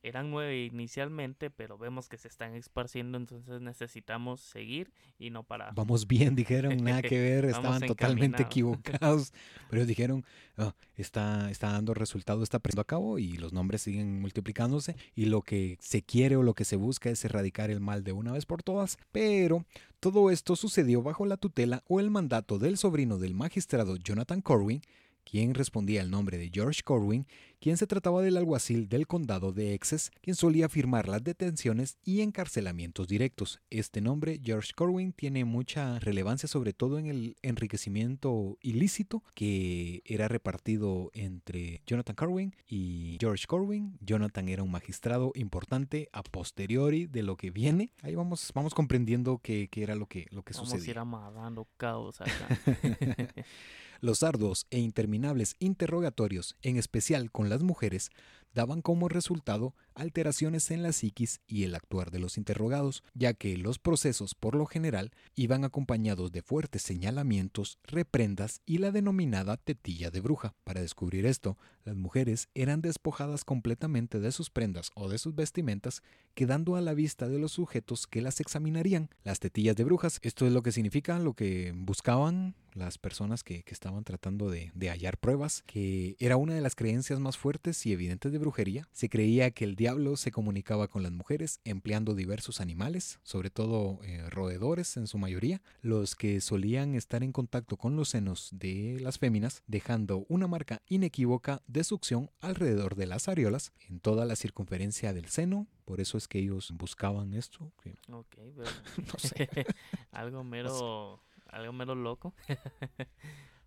eran nueve inicialmente, pero vemos que se están esparciendo, entonces necesitamos seguir y no parar. Vamos bien, dijeron, nada que ver, estaban totalmente equivocados. Pero ellos dijeron, "Ah, está, está dando resultado, está presentando a cabo y los nombres siguen multiplicándose y lo que se quiere o lo que se busca es erradicar el mal de una vez por todas. Pero todo esto sucedió bajo la tutela o el mandato del sobrino del magistrado Jonathan Corwin, quien respondía al nombre de George Corwin, quien se trataba del alguacil del condado de Essex, quien solía firmar las detenciones y encarcelamientos directos. Este nombre, George Corwin, tiene mucha relevancia sobre todo en el enriquecimiento ilícito que era repartido entre Jonathan Corwin y George Corwin. Jonathan era un magistrado importante a posteriori de lo que viene. Ahí vamos, vamos comprendiendo qué, era lo que, lo que vamos sucedía. Vamos a ir caos acá. Los arduos e interminables interrogatorios, en especial con las mujeres, daban como resultado alteraciones en la psiquis y el actuar de los interrogados, ya que los procesos por lo general iban acompañados de fuertes señalamientos, reprendas y la denominada tetilla de bruja. Para descubrir esto, las mujeres eran despojadas completamente de sus prendas o de sus vestimentas, quedando a la vista de los sujetos que las examinarían. Las tetillas de brujas, esto es lo que significa, lo que buscaban las personas que, estaban tratando de, de hallar pruebas, que era una de las creencias más fuertes y evidentes de brujería. Se creía que el diablo se comunicaba con las mujeres empleando diversos animales, sobre todo eh, roedores en su mayoría, los que solían estar en contacto con los senos de las féminas, dejando una marca inequívoca de succión alrededor de las areolas en toda la circunferencia del seno. Por eso es que ellos buscaban esto. Ok, pero no sé. algo mero, algo mero loco.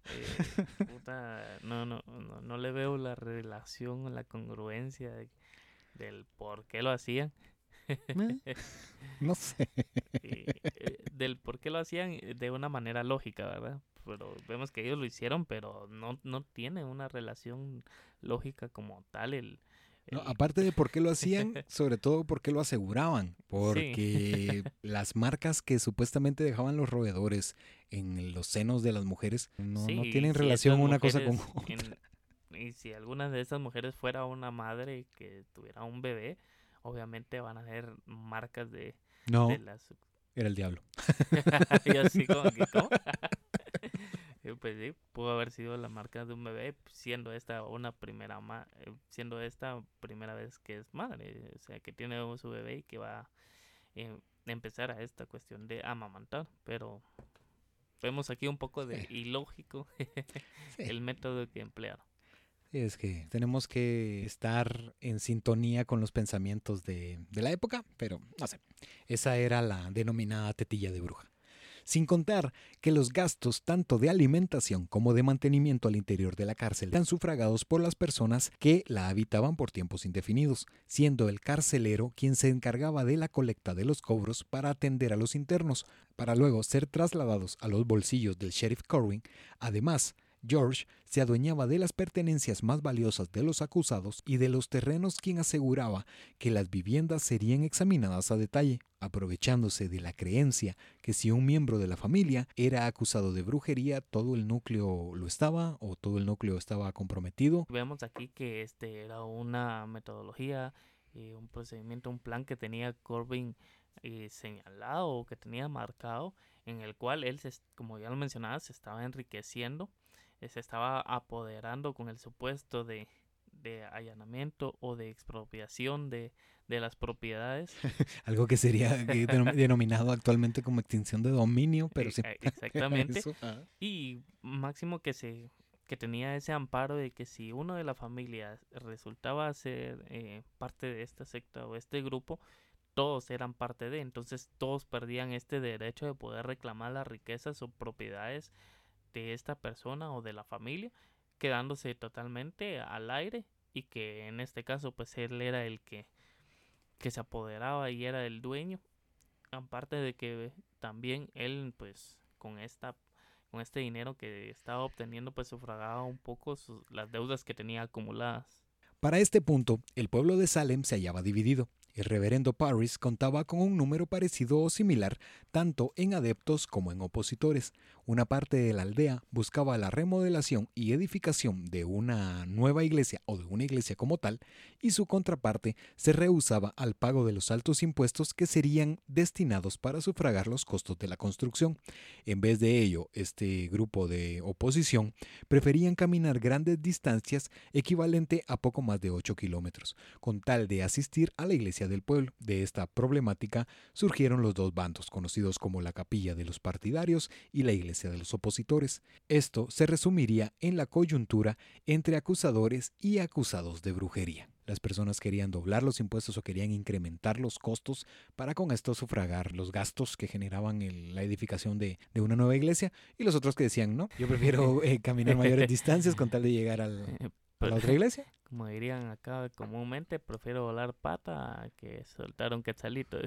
Eh, no, no, no, no, le veo la relación, la congruencia de, del por qué lo hacían. Eh, no sé. Eh, del por qué lo hacían de una manera lógica, ¿verdad? Pero vemos que ellos lo hicieron, pero no, no tiene una relación lógica como tal el, aparte de por qué lo hacían, sobre todo por qué lo aseguraban, porque las marcas que supuestamente dejaban los roedores en los senos de las mujeres no, tienen relación una cosa con otra. Y si alguna de esas mujeres fuera una madre que tuviera un bebé, obviamente van a ser marcas de, no, Era el diablo. y así como que, ¿cómo? Pues sí, pudo haber sido la marca de un bebé, siendo esta una primera ma eh, siendo esta primera vez que es madre, o sea, que tiene su bebé y que va a eh, empezar a esta cuestión de amamantar, pero vemos aquí un poco de ilógico el método que emplearon es que tenemos que estar en sintonía con los pensamientos de, de, la época, pero no sé, esa era la denominada tetilla de bruja. Sin contar que los gastos tanto de alimentación como de mantenimiento al interior de la cárcel eran sufragados por las personas que la habitaban por tiempos indefinidos, siendo el carcelero quien se encargaba de la colecta de los cobros para atender a los internos, para luego ser trasladados a los bolsillos del sheriff Corwin. Además, George se adueñaba de las pertenencias más valiosas de los acusados y de los terrenos quien aseguraba que las viviendas serían examinadas a detalle, aprovechándose de la creencia que si un miembro de la familia era acusado de brujería, todo el núcleo lo estaba o todo el núcleo estaba comprometido. Vemos aquí que este era una metodología, y un procedimiento, un plan que tenía Corbin eh, señalado o que tenía marcado en el cual él, como ya lo mencionaba, se estaba enriqueciendo eh, se estaba apoderando con el supuesto de, de allanamiento o de expropiación de, de las propiedades. Algo que sería denominado actualmente como extinción de dominio, pero sí. E, exactamente. Y máximo que se que tenía ese amparo de que si uno de la familia resultaba ser eh, parte de esta secta o este grupo, todos eran parte de, entonces todos perdían este derecho de poder reclamar las riquezas o propiedades de esta persona o de la familia, quedándose totalmente al aire y que en este caso pues él era el que, que se apoderaba y era el dueño. Aparte de que también él pues con esta con este dinero que estaba obteniendo pues sufragaba un poco las deudas que tenía acumuladas. Para este punto, el pueblo de Salem se hallaba dividido. El reverendo Parris contaba con un número parecido o similar tanto en adeptos como en opositores. Una parte de la aldea buscaba la remodelación y edificación de una nueva iglesia o de una iglesia como tal, y su contraparte se rehusaba al pago de los altos impuestos que serían destinados para sufragar los costos de la construcción. En vez de ello, este grupo de oposición preferían caminar grandes distancias equivalente a poco más de 8 kilómetros, con tal de asistir a la iglesia del pueblo. De esta problemática surgieron los dos bandos, conocidos como la capilla de los partidarios y la iglesia de los opositores. Esto se resumiría en la coyuntura entre acusadores y acusados de brujería. Las personas querían doblar los impuestos o querían incrementar los costos para con esto sufragar los gastos que generaban la edificación de, una nueva iglesia y los otros que decían, no, yo prefiero eh, caminar mayores distancias con tal de llegar al, a la otra iglesia. Como dirían acá comúnmente, prefiero volar pata que soltar un quetzalito.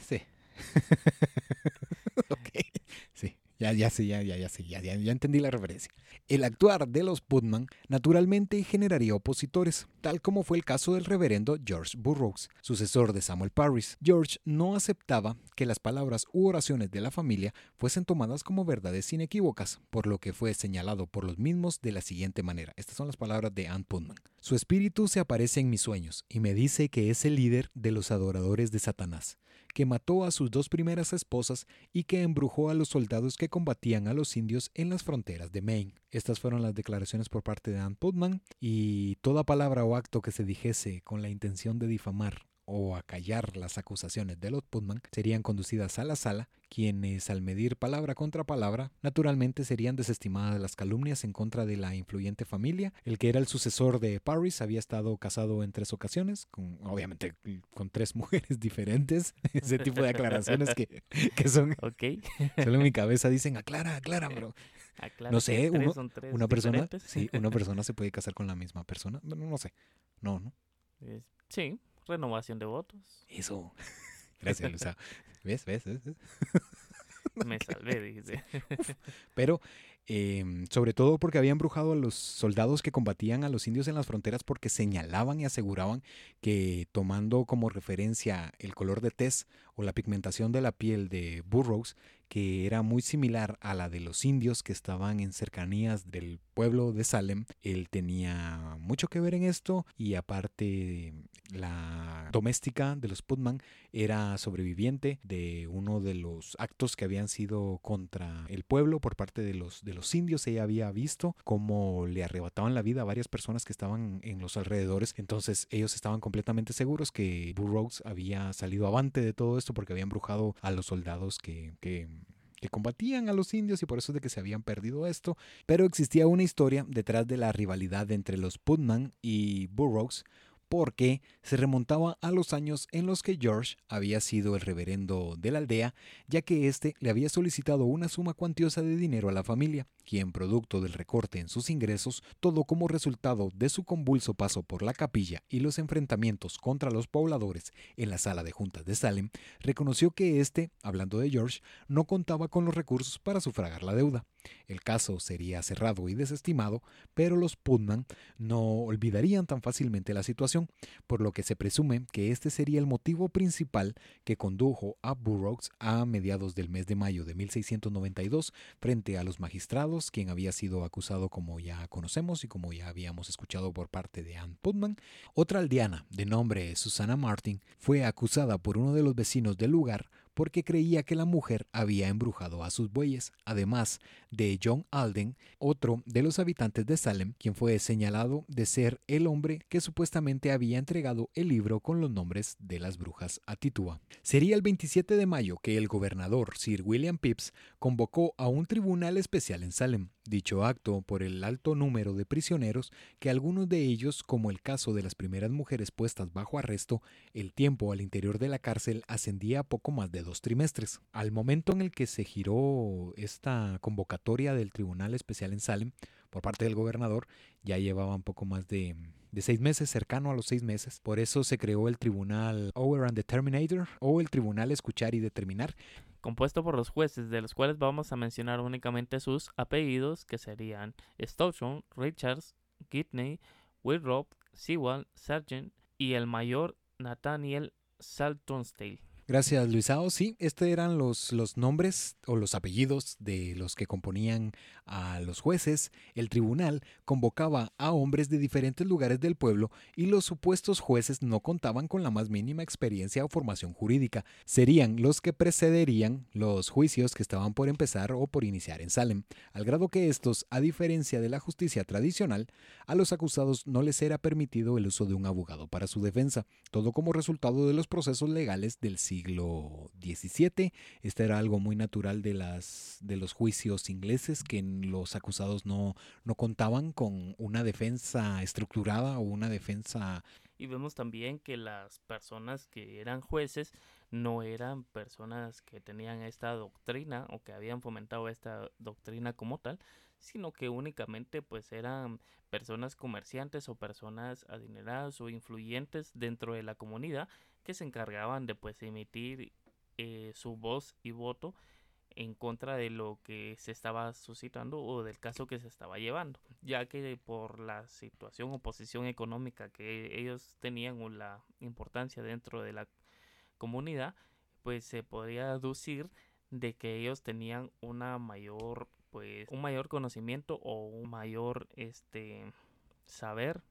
sí. sí. Ya, ya, ya, ya, ya, ya, ya entendí la referencia. El actuar de los Putman naturalmente generaría opositores, tal como fue el caso del reverendo George Burroughs, sucesor de Samuel Parris. George no aceptaba que las palabras u oraciones de la familia fuesen tomadas como verdades inequívocas, por lo que fue señalado por los mismos de la siguiente manera. Estas son las palabras de Ann Putman. Su espíritu se aparece en mis sueños y me dice que es el líder de los adoradores de Satanás que mató a sus dos primeras esposas y que embrujó a los soldados que combatían a los indios en las fronteras de Maine. Estas fueron las declaraciones por parte de Ann Putman y toda palabra o acto que se dijese con la intención de difamar o acallar las acusaciones de los Putman serían conducidas a la sala, quienes al medir palabra contra palabra, naturalmente serían desestimadas las calumnias en contra de la influyente familia. El que era el sucesor de Paris había estado casado en tres ocasiones, con, obviamente con tres mujeres diferentes. Ese tipo de aclaraciones que, que son... Ok. Solo en mi cabeza dicen, aclara, aclara, bro. no sé, una persona, sí, una persona se puede casar con la misma persona. No, no sé. No, no. Sí, Renovación de votos. Eso. Gracias, Luisa. ¿Ves? ¿Ves? Me salvé, dice. Pero Em, sobre todo porque había embrujado a los soldados que combatían a los indios en las fronteras porque señalaban y aseguraban que tomando como referencia el color de tez o la pigmentación de la piel de Burroughs, que era muy similar a la de los indios que estaban en cercanías del pueblo de Salem, él tenía mucho que ver en esto y aparte la doméstica de los Putman era sobreviviente de uno de los actos que habían sido contra el pueblo por parte de los los indios. Ella había visto cómo le arrebataban la vida a varias personas que estaban en los alrededores. Entonces ellos estaban completamente seguros que Burroughs había salido avante de todo esto porque había embrujado a los soldados que, que que combatían a los indios y por eso es de que se habían perdido esto. Pero existía una historia detrás de la rivalidad entre los Putman y Burroughs, porque se remontaba a los años en los que George había sido el reverendo de la aldea, ya que éste le había solicitado una suma cuantiosa de dinero a la familia, quien, producto del recorte en sus ingresos, todo como resultado de su convulso paso por la capilla y los enfrentamientos contra los pobladores en la sala de juntas de Salem, reconoció que éste, hablando de George, no contaba con los recursos para sufragar la deuda. El caso sería cerrado y desestimado, pero los Putman no olvidarían tan fácilmente la situación, por lo que se presume que este sería el motivo principal que condujo a Burroughs a mediados del mes de mayo de 1692 frente a los magistrados, quien había sido acusado como ya conocemos y como ya habíamos escuchado por parte de Ann Putman. Otra aldeana de nombre Susana Martin fue acusada por uno de los vecinos del lugar porque creía que la mujer había embrujado a sus bueyes, además de John Alden, otro de los habitantes de Salem, quien fue señalado de ser el hombre que supuestamente había entregado el libro con los nombres de las brujas a Titua. Sería el 27 de mayo que el gobernador Sir William Phipps convocó a un tribunal especial en Salem. Dicho acto por el alto número de prisioneros, que algunos de ellos, como el caso de las primeras mujeres puestas bajo arresto, el tiempo al interior de la cárcel ascendía a poco más de dos trimestres. Al momento en el que se giró esta convocatoria del Tribunal Especial en Salem por parte del gobernador, ya llevaba un poco más de, de seis meses, cercano a los seis meses. Por eso se creó el Tribunal Over and Determinator o el Tribunal Escuchar y Determinar, compuesto por los jueces, de los cuales vamos a mencionar únicamente sus apellidos, que serían Stoughton, Richards, Gitney, Willrob, Sewell, Sargent y el mayor Nathaniel Saltonstale. Gracias, Luisao. Sí, estos eran los, los nombres o los apellidos de los que componían a los jueces. El tribunal convocaba a hombres de diferentes lugares del pueblo y los supuestos jueces no contaban con la más mínima experiencia o formación jurídica. Serían los que precederían los juicios que estaban por empezar o por iniciar en Salem, al grado que estos, a diferencia de la justicia tradicional, a los acusados no les era permitido el uso de un abogado para su defensa, todo como resultado de los procesos legales del siglo siglo XVII. Este era algo muy natural de, las, de los juicios ingleses, que los acusados no, no contaban con una defensa estructurada o una defensa... Y vemos también que las personas que eran jueces no eran personas que tenían esta doctrina o que habían fomentado esta doctrina como tal, sino que únicamente pues eran personas comerciantes o personas adineradas o influyentes dentro de la comunidad que se encargaban de pues emitir eh, su voz y voto en contra de lo que se estaba suscitando o del caso que se estaba llevando, ya que por la situación o posición económica que ellos tenían o la importancia dentro de la comunidad, pues se podría deducir de que ellos tenían una mayor pues un mayor conocimiento o un mayor este saber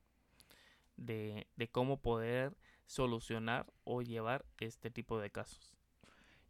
de, de cómo poder solucionar o llevar este tipo de casos.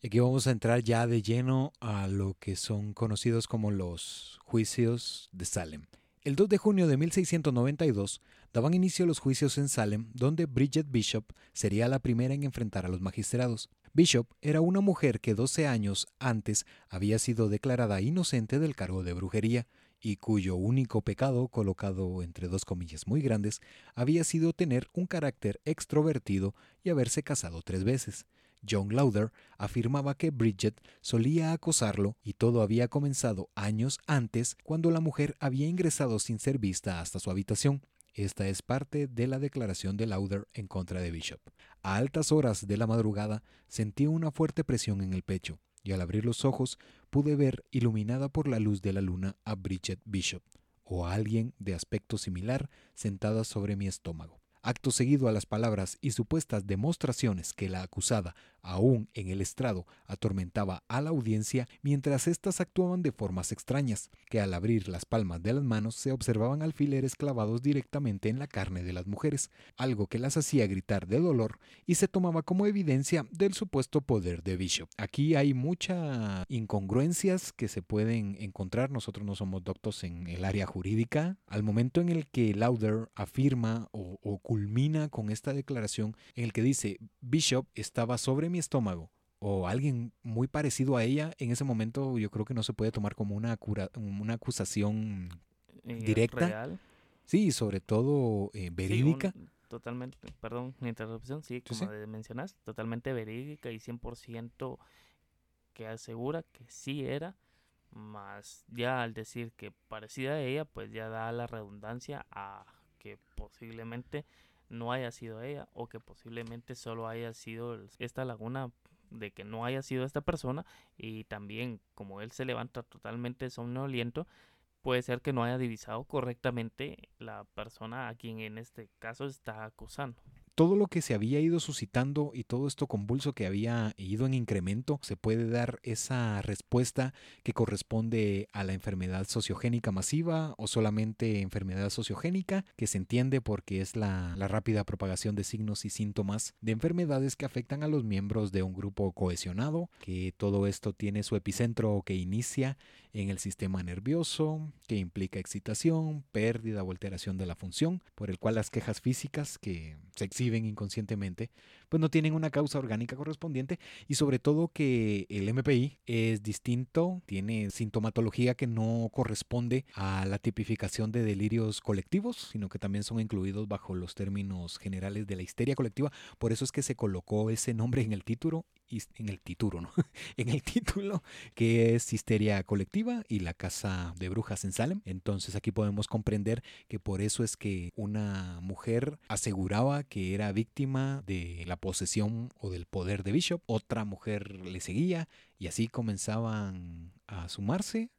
Y aquí vamos a entrar ya de lleno a lo que son conocidos como los juicios de Salem. El 2 de junio de 1692 daban inicio a los juicios en Salem, donde Bridget Bishop sería la primera en enfrentar a los magistrados. Bishop era una mujer que 12 años antes había sido declarada inocente del cargo de brujería y cuyo único pecado, colocado entre dos comillas muy grandes, había sido tener un carácter extrovertido y haberse casado tres veces. John Lauder afirmaba que Bridget solía acosarlo y todo había comenzado años antes cuando la mujer había ingresado sin ser vista hasta su habitación. Esta es parte de la declaración de Lauder en contra de Bishop. A altas horas de la madrugada sentí una fuerte presión en el pecho y al abrir los ojos pude ver iluminada por la luz de la luna a Bridget Bishop o a alguien de aspecto similar sentada sobre mi estómago. Acto seguido a las palabras y supuestas demostraciones que la acusada, aún en el estrado, atormentaba a la audiencia mientras éstas actuaban de formas extrañas, que al abrir las palmas de las manos se observaban alfileres clavados directamente en la carne de las mujeres, algo que las hacía gritar de dolor y se tomaba como evidencia del supuesto poder de Bishop. Aquí hay muchas incongruencias que se pueden encontrar, nosotros no somos doctos en el área jurídica, al momento en el que Lauder afirma o, o culmina con esta declaración en el que dice, Bishop estaba sobre mi estómago o alguien muy parecido a ella, en ese momento yo creo que no se puede tomar como una, una acusación Eh, directa. real. Sí, sobre todo eh, Sí, verídica. un- totalmente, perdón, mi interrupción, sí, como sí. mencionas, totalmente verídica y 100% que asegura que sí era, más ya al decir que parecida a ella, pues ya da la redundancia a que posiblemente no haya sido ella o que posiblemente solo haya sido esta laguna de que no haya sido esta persona y también como él se levanta totalmente somnoliento puede ser que no haya divisado correctamente la persona a quien en este caso está acusando. Todo lo que se había ido suscitando y todo esto convulso que había ido en incremento, se puede dar esa respuesta que corresponde a la enfermedad sociogénica masiva o solamente enfermedad sociogénica, que se entiende porque es la, rápida propagación de signos y síntomas de enfermedades que afectan a los miembros de un grupo cohesionado, que todo esto tiene su epicentro que inicia en el sistema nervioso, que implica excitación, pérdida o alteración de la función, por el cual las quejas físicas que se exhiben inconscientemente, pues no tienen una causa orgánica correspondiente y sobre todo que el MPI es distinto, tiene sintomatología que no corresponde a la tipificación de delirios colectivos, sino que también son incluidos bajo los términos generales de la histeria colectiva, por eso es que se colocó ese nombre en el título en el título, ¿no? en el título que es Histeria Colectiva y la Casa de Brujas en Salem. Entonces aquí podemos comprender que por eso es que una mujer aseguraba que era víctima de la posesión o del poder de Bishop, otra mujer le seguía y así comenzaban a sumarse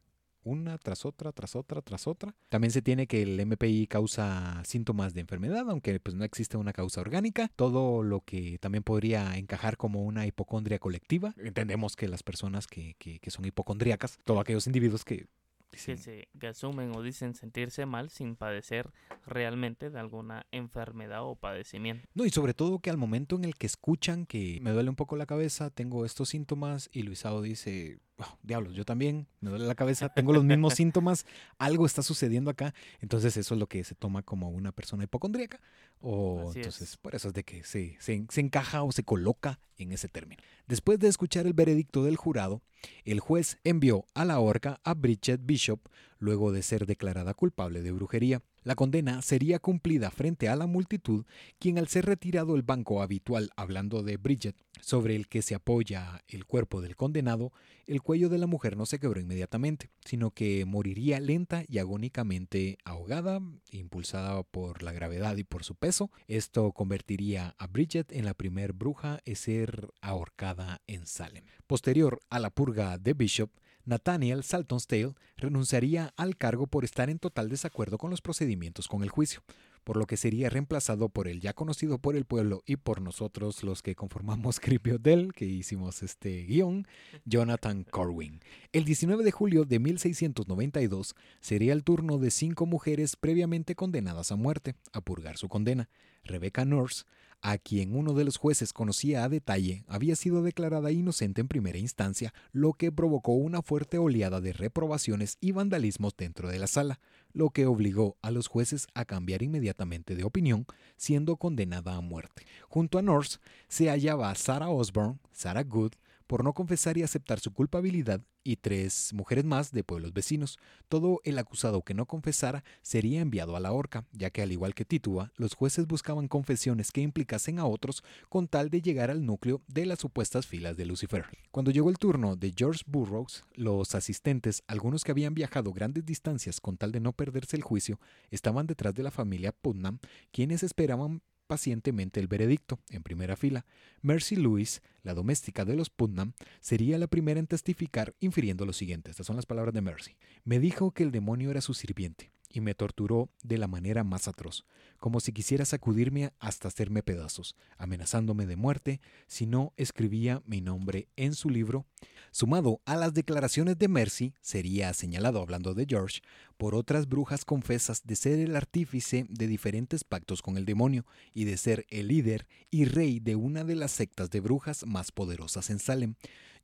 una tras otra, tras otra, tras otra. También se tiene que el MPI causa síntomas de enfermedad, aunque pues no existe una causa orgánica. Todo lo que también podría encajar como una hipocondria colectiva. Entendemos que las personas que, que, que son hipocondríacas, todos aquellos individuos que Que, se, que asumen o dicen sentirse mal sin padecer realmente de alguna enfermedad o padecimiento. No, y sobre todo que al momento en el que escuchan que me duele un poco la cabeza, tengo estos síntomas y Luisado dice, oh, diablos, yo también, me duele la cabeza, tengo los mismos síntomas, algo está sucediendo acá, entonces eso es lo que se toma como una persona hipocondríaca, o entonces por eso es de que se, se encaja o se coloca en ese término. Después de escuchar el veredicto del jurado, el juez envió a la horca a Bridget Bishop luego de ser declarada culpable de brujería. La condena sería cumplida frente a la multitud, quien al ser retirado el banco habitual hablando de Bridget, sobre el que se apoya el cuerpo del condenado, el cuello de la mujer no se quebró inmediatamente, sino que moriría lenta y agónicamente ahogada, impulsada por la gravedad y por su peso. Esto convertiría a Bridget en la primer bruja en ser ahorcada en Salem. Posterior a la purga de Bishop, Nathaniel Saltonstale renunciaría al cargo por estar en total desacuerdo con los procedimientos con el juicio, por lo que sería reemplazado por el ya conocido por el pueblo y por nosotros los que conformamos Del, que hicimos este guion, Jonathan Corwin. El 19 de julio de 1692 sería el turno de cinco mujeres previamente condenadas a muerte a purgar su condena. Rebecca Nurse, a quien uno de los jueces conocía a detalle, había sido declarada inocente en primera instancia, lo que provocó una fuerte oleada de reprobaciones y vandalismos dentro de la sala, lo que obligó a los jueces a cambiar inmediatamente de opinión, siendo condenada a muerte. Junto a Norse se hallaba Sarah Osborne, Sarah Good, por no confesar y aceptar su culpabilidad, y tres mujeres más de pueblos vecinos. Todo el acusado que no confesara sería enviado a la horca, ya que al igual que Tituba, los jueces buscaban confesiones que implicasen a otros con tal de llegar al núcleo de las supuestas filas de Lucifer. Cuando llegó el turno de George Burroughs, los asistentes, algunos que habían viajado grandes distancias con tal de no perderse el juicio, estaban detrás de la familia Putnam, quienes esperaban pacientemente el veredicto, en primera fila. Mercy Lewis, la doméstica de los Putnam, sería la primera en testificar, infiriendo lo siguiente. Estas son las palabras de Mercy. Me dijo que el demonio era su sirviente y me torturó de la manera más atroz, como si quisiera sacudirme hasta hacerme pedazos, amenazándome de muerte si no escribía mi nombre en su libro. Sumado a las declaraciones de Mercy, sería señalado, hablando de George, por otras brujas confesas de ser el artífice de diferentes pactos con el demonio y de ser el líder y rey de una de las sectas de brujas más poderosas en Salem.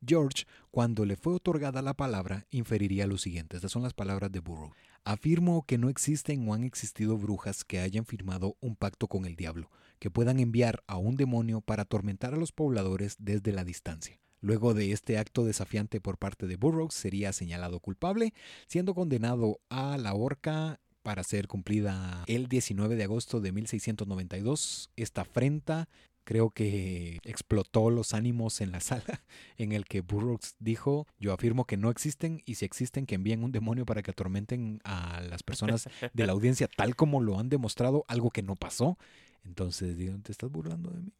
George, cuando le fue otorgada la palabra, inferiría lo siguiente. Estas son las palabras de Burrow. Afirmo que no existen o han existido brujas que hayan firmado un pacto con el diablo, que puedan enviar a un demonio para atormentar a los pobladores desde la distancia. Luego de este acto desafiante por parte de Burroughs, sería señalado culpable, siendo condenado a la horca para ser cumplida el 19 de agosto de 1692. Esta afrenta creo que explotó los ánimos en la sala en el que Burroughs dijo, yo afirmo que no existen y si existen que envíen un demonio para que atormenten a las personas de la audiencia tal como lo han demostrado, algo que no pasó. Entonces, ¿te estás burlando de mí?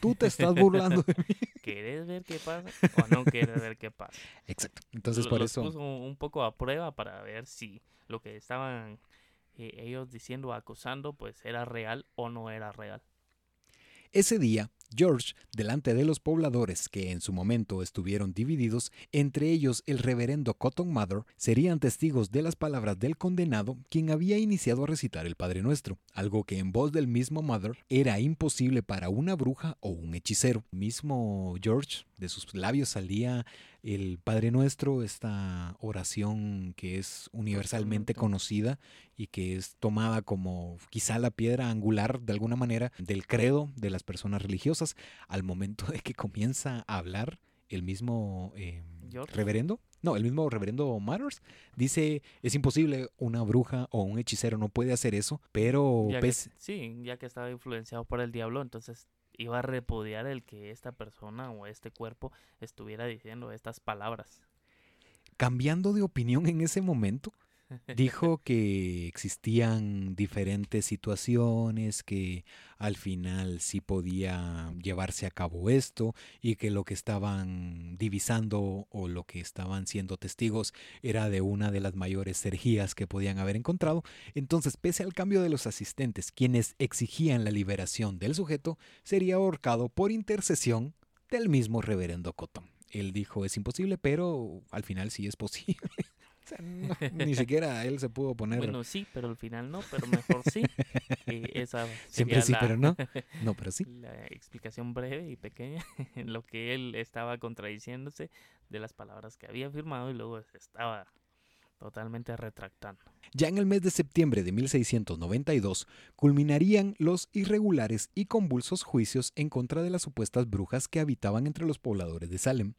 Tú te estás burlando de mí. ¿Quieres ver qué pasa o no quieres ver qué pasa? Exacto. Entonces, por eso... Puso un poco a prueba para ver si lo que estaban eh, ellos diciendo, acusando, pues era real o no era real. Ese día, George, delante de los pobladores que en su momento estuvieron divididos, entre ellos el reverendo Cotton Mather, serían testigos de las palabras del condenado, quien había iniciado a recitar el Padre Nuestro, algo que en voz del mismo Mather era imposible para una bruja o un hechicero. Mismo George, de sus labios salía el Padre Nuestro, esta oración que es universalmente conocida y que es tomada como quizá la piedra angular de alguna manera del credo de las personas religiosas, al momento de que comienza a hablar el mismo eh, reverendo, no, el mismo reverendo Matters dice es imposible una bruja o un hechicero no puede hacer eso, pero sí, ya que estaba influenciado por el diablo, entonces iba a repudiar el que esta persona o este cuerpo estuviera diciendo estas palabras. Cambiando de opinión en ese momento, Dijo que existían diferentes situaciones, que al final sí podía llevarse a cabo esto y que lo que estaban divisando o lo que estaban siendo testigos era de una de las mayores herejías que podían haber encontrado. Entonces, pese al cambio de los asistentes, quienes exigían la liberación del sujeto, sería ahorcado por intercesión del mismo reverendo Cotton. Él dijo es imposible, pero al final sí es posible. O sea, no, ni siquiera él se pudo poner. Bueno, sí, pero al final no, pero mejor sí. Y esa Siempre sí, la- pero no. No, pero sí. La explicación breve y pequeña en lo que él estaba contradiciéndose de las palabras que había firmado y luego se estaba totalmente retractando. Ya en el mes de septiembre de 1692 culminarían los irregulares y convulsos juicios en contra de las supuestas brujas que habitaban entre los pobladores de Salem,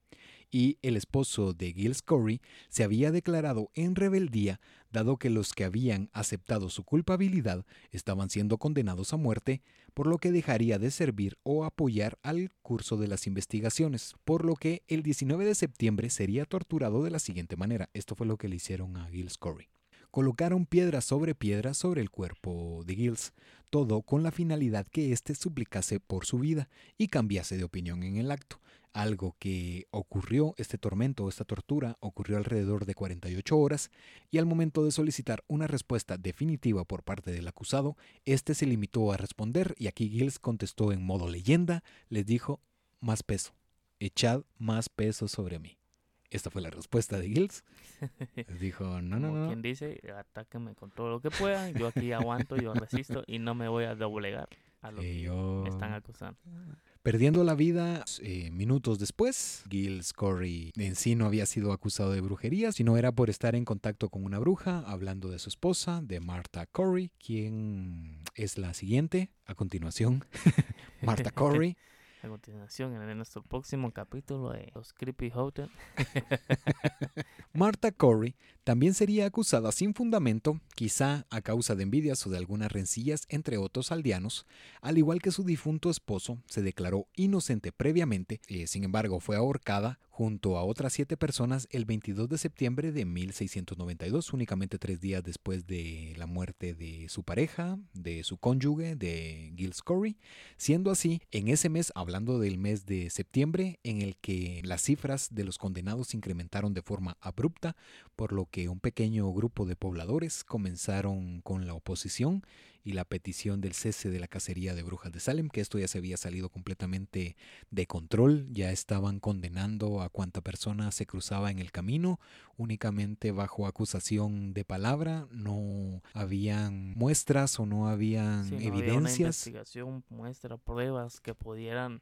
y el esposo de Giles Corey se había declarado en rebeldía dado que los que habían aceptado su culpabilidad estaban siendo condenados a muerte, por lo que dejaría de servir o apoyar al curso de las investigaciones, por lo que el 19 de septiembre sería torturado de la siguiente manera. Esto fue lo que le hicieron a Giles Corey. Colocaron piedra sobre piedra sobre el cuerpo de Giles, todo con la finalidad que éste suplicase por su vida y cambiase de opinión en el acto. Algo que ocurrió, este tormento, esta tortura, ocurrió alrededor de 48 horas y al momento de solicitar una respuesta definitiva por parte del acusado, este se limitó a responder y aquí Giles contestó en modo leyenda, les dijo, más peso, echad más peso sobre mí. Esta fue la respuesta de Giles. Les dijo, no, no, Como no. quien dice, atáquenme con todo lo que puedan, yo aquí aguanto, yo resisto y no me voy a doblegar a lo que yo- están acusando. Perdiendo la vida eh, minutos después, Giles Corey en sí no había sido acusado de brujería, sino era por estar en contacto con una bruja, hablando de su esposa, de Martha Corey, quien es la siguiente a continuación. Martha Corey. A continuación, en nuestro próximo capítulo de Los Creepy Hotel, Martha Corey también sería acusada sin fundamento, quizá a causa de envidias o de algunas rencillas entre otros aldeanos, al igual que su difunto esposo, se declaró inocente previamente, eh, sin embargo fue ahorcada junto a otras siete personas el 22 de septiembre de 1692, únicamente tres días después de la muerte de su pareja, de su cónyuge, de Giles Corey, siendo así en ese mes, hablando del mes de septiembre, en el que las cifras de los condenados se incrementaron de forma abrupta, por lo que un pequeño grupo de pobladores comenzaron con la oposición y la petición del cese de la cacería de brujas de Salem, que esto ya se había salido completamente de control, ya estaban condenando a cuanta persona se cruzaba en el camino, únicamente bajo acusación de palabra, no habían muestras o no habían si no había una evidencias. investigación, muestra, pruebas que pudieran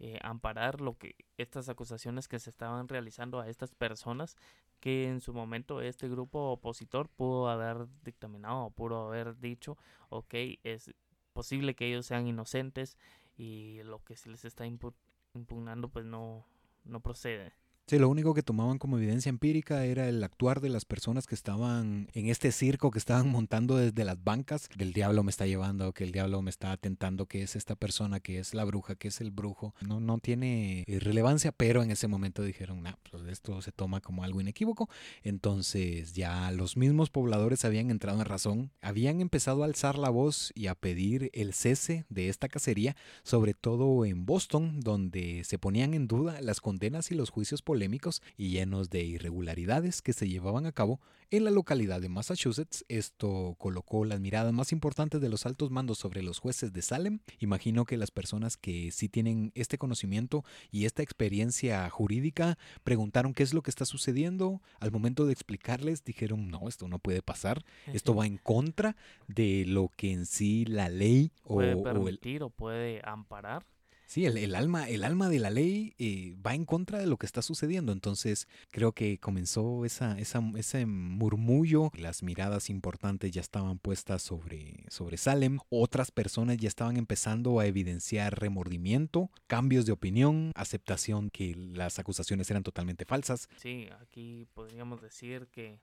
eh, amparar lo que estas acusaciones que se estaban realizando a estas personas que en su momento este grupo opositor pudo haber dictaminado o pudo haber dicho, ok, es posible que ellos sean inocentes y lo que se les está impu- impugnando pues no, no procede. Sí, lo único que tomaban como evidencia empírica era el actuar de las personas que estaban en este circo que estaban montando desde las bancas, que el diablo me está llevando, que el diablo me está atentando, que es esta persona, que es la bruja, que es el brujo. No, no tiene eh, relevancia, pero en ese momento dijeron, nah, pues esto se toma como algo inequívoco. Entonces ya los mismos pobladores habían entrado en razón, habían empezado a alzar la voz y a pedir el cese de esta cacería, sobre todo en Boston, donde se ponían en duda las condenas y los juicios polémicos y llenos de irregularidades que se llevaban a cabo en la localidad de Massachusetts. Esto colocó las miradas más importantes de los altos mandos sobre los jueces de Salem. Imagino que las personas que sí tienen este conocimiento y esta experiencia jurídica preguntaron qué es lo que está sucediendo. Al momento de explicarles dijeron, no, esto no puede pasar. Esto va en contra de lo que en sí la ley o, puede o el, permitir o puede amparar Sí, el, alma, el alma de la ley eh, va en contra de lo que está sucediendo. Entonces, creo que comenzó esa, esa, ese murmullo. Las miradas importantes ya estaban puestas sobre, sobre Salem. Otras personas ya estaban empezando a evidenciar remordimiento, cambios de opinión, aceptación que las acusaciones eran totalmente falsas. Sí, aquí podríamos decir que,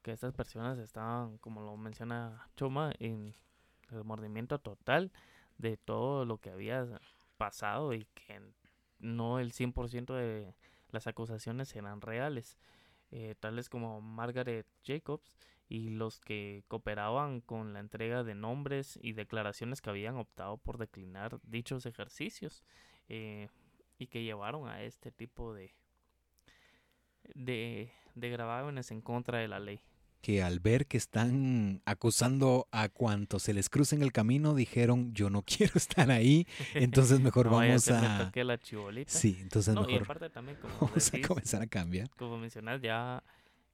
que estas personas estaban, como lo menciona Choma, en remordimiento total de todo lo que había pasado y que no el 100% de las acusaciones eran reales. Eh, tales como Margaret Jacobs y los que cooperaban con la entrega de nombres y declaraciones que habían optado por declinar dichos ejercicios eh, y que llevaron a este tipo de, de, de en contra de la ley. Que al ver que están acusando a cuantos se les cruza en el camino, dijeron, yo no quiero estar ahí, entonces mejor No vamos a... toque la chibolita. Sí, entonces No, y mejor aparte también, como vamos a comenzar a cambiar. como mencionas, ya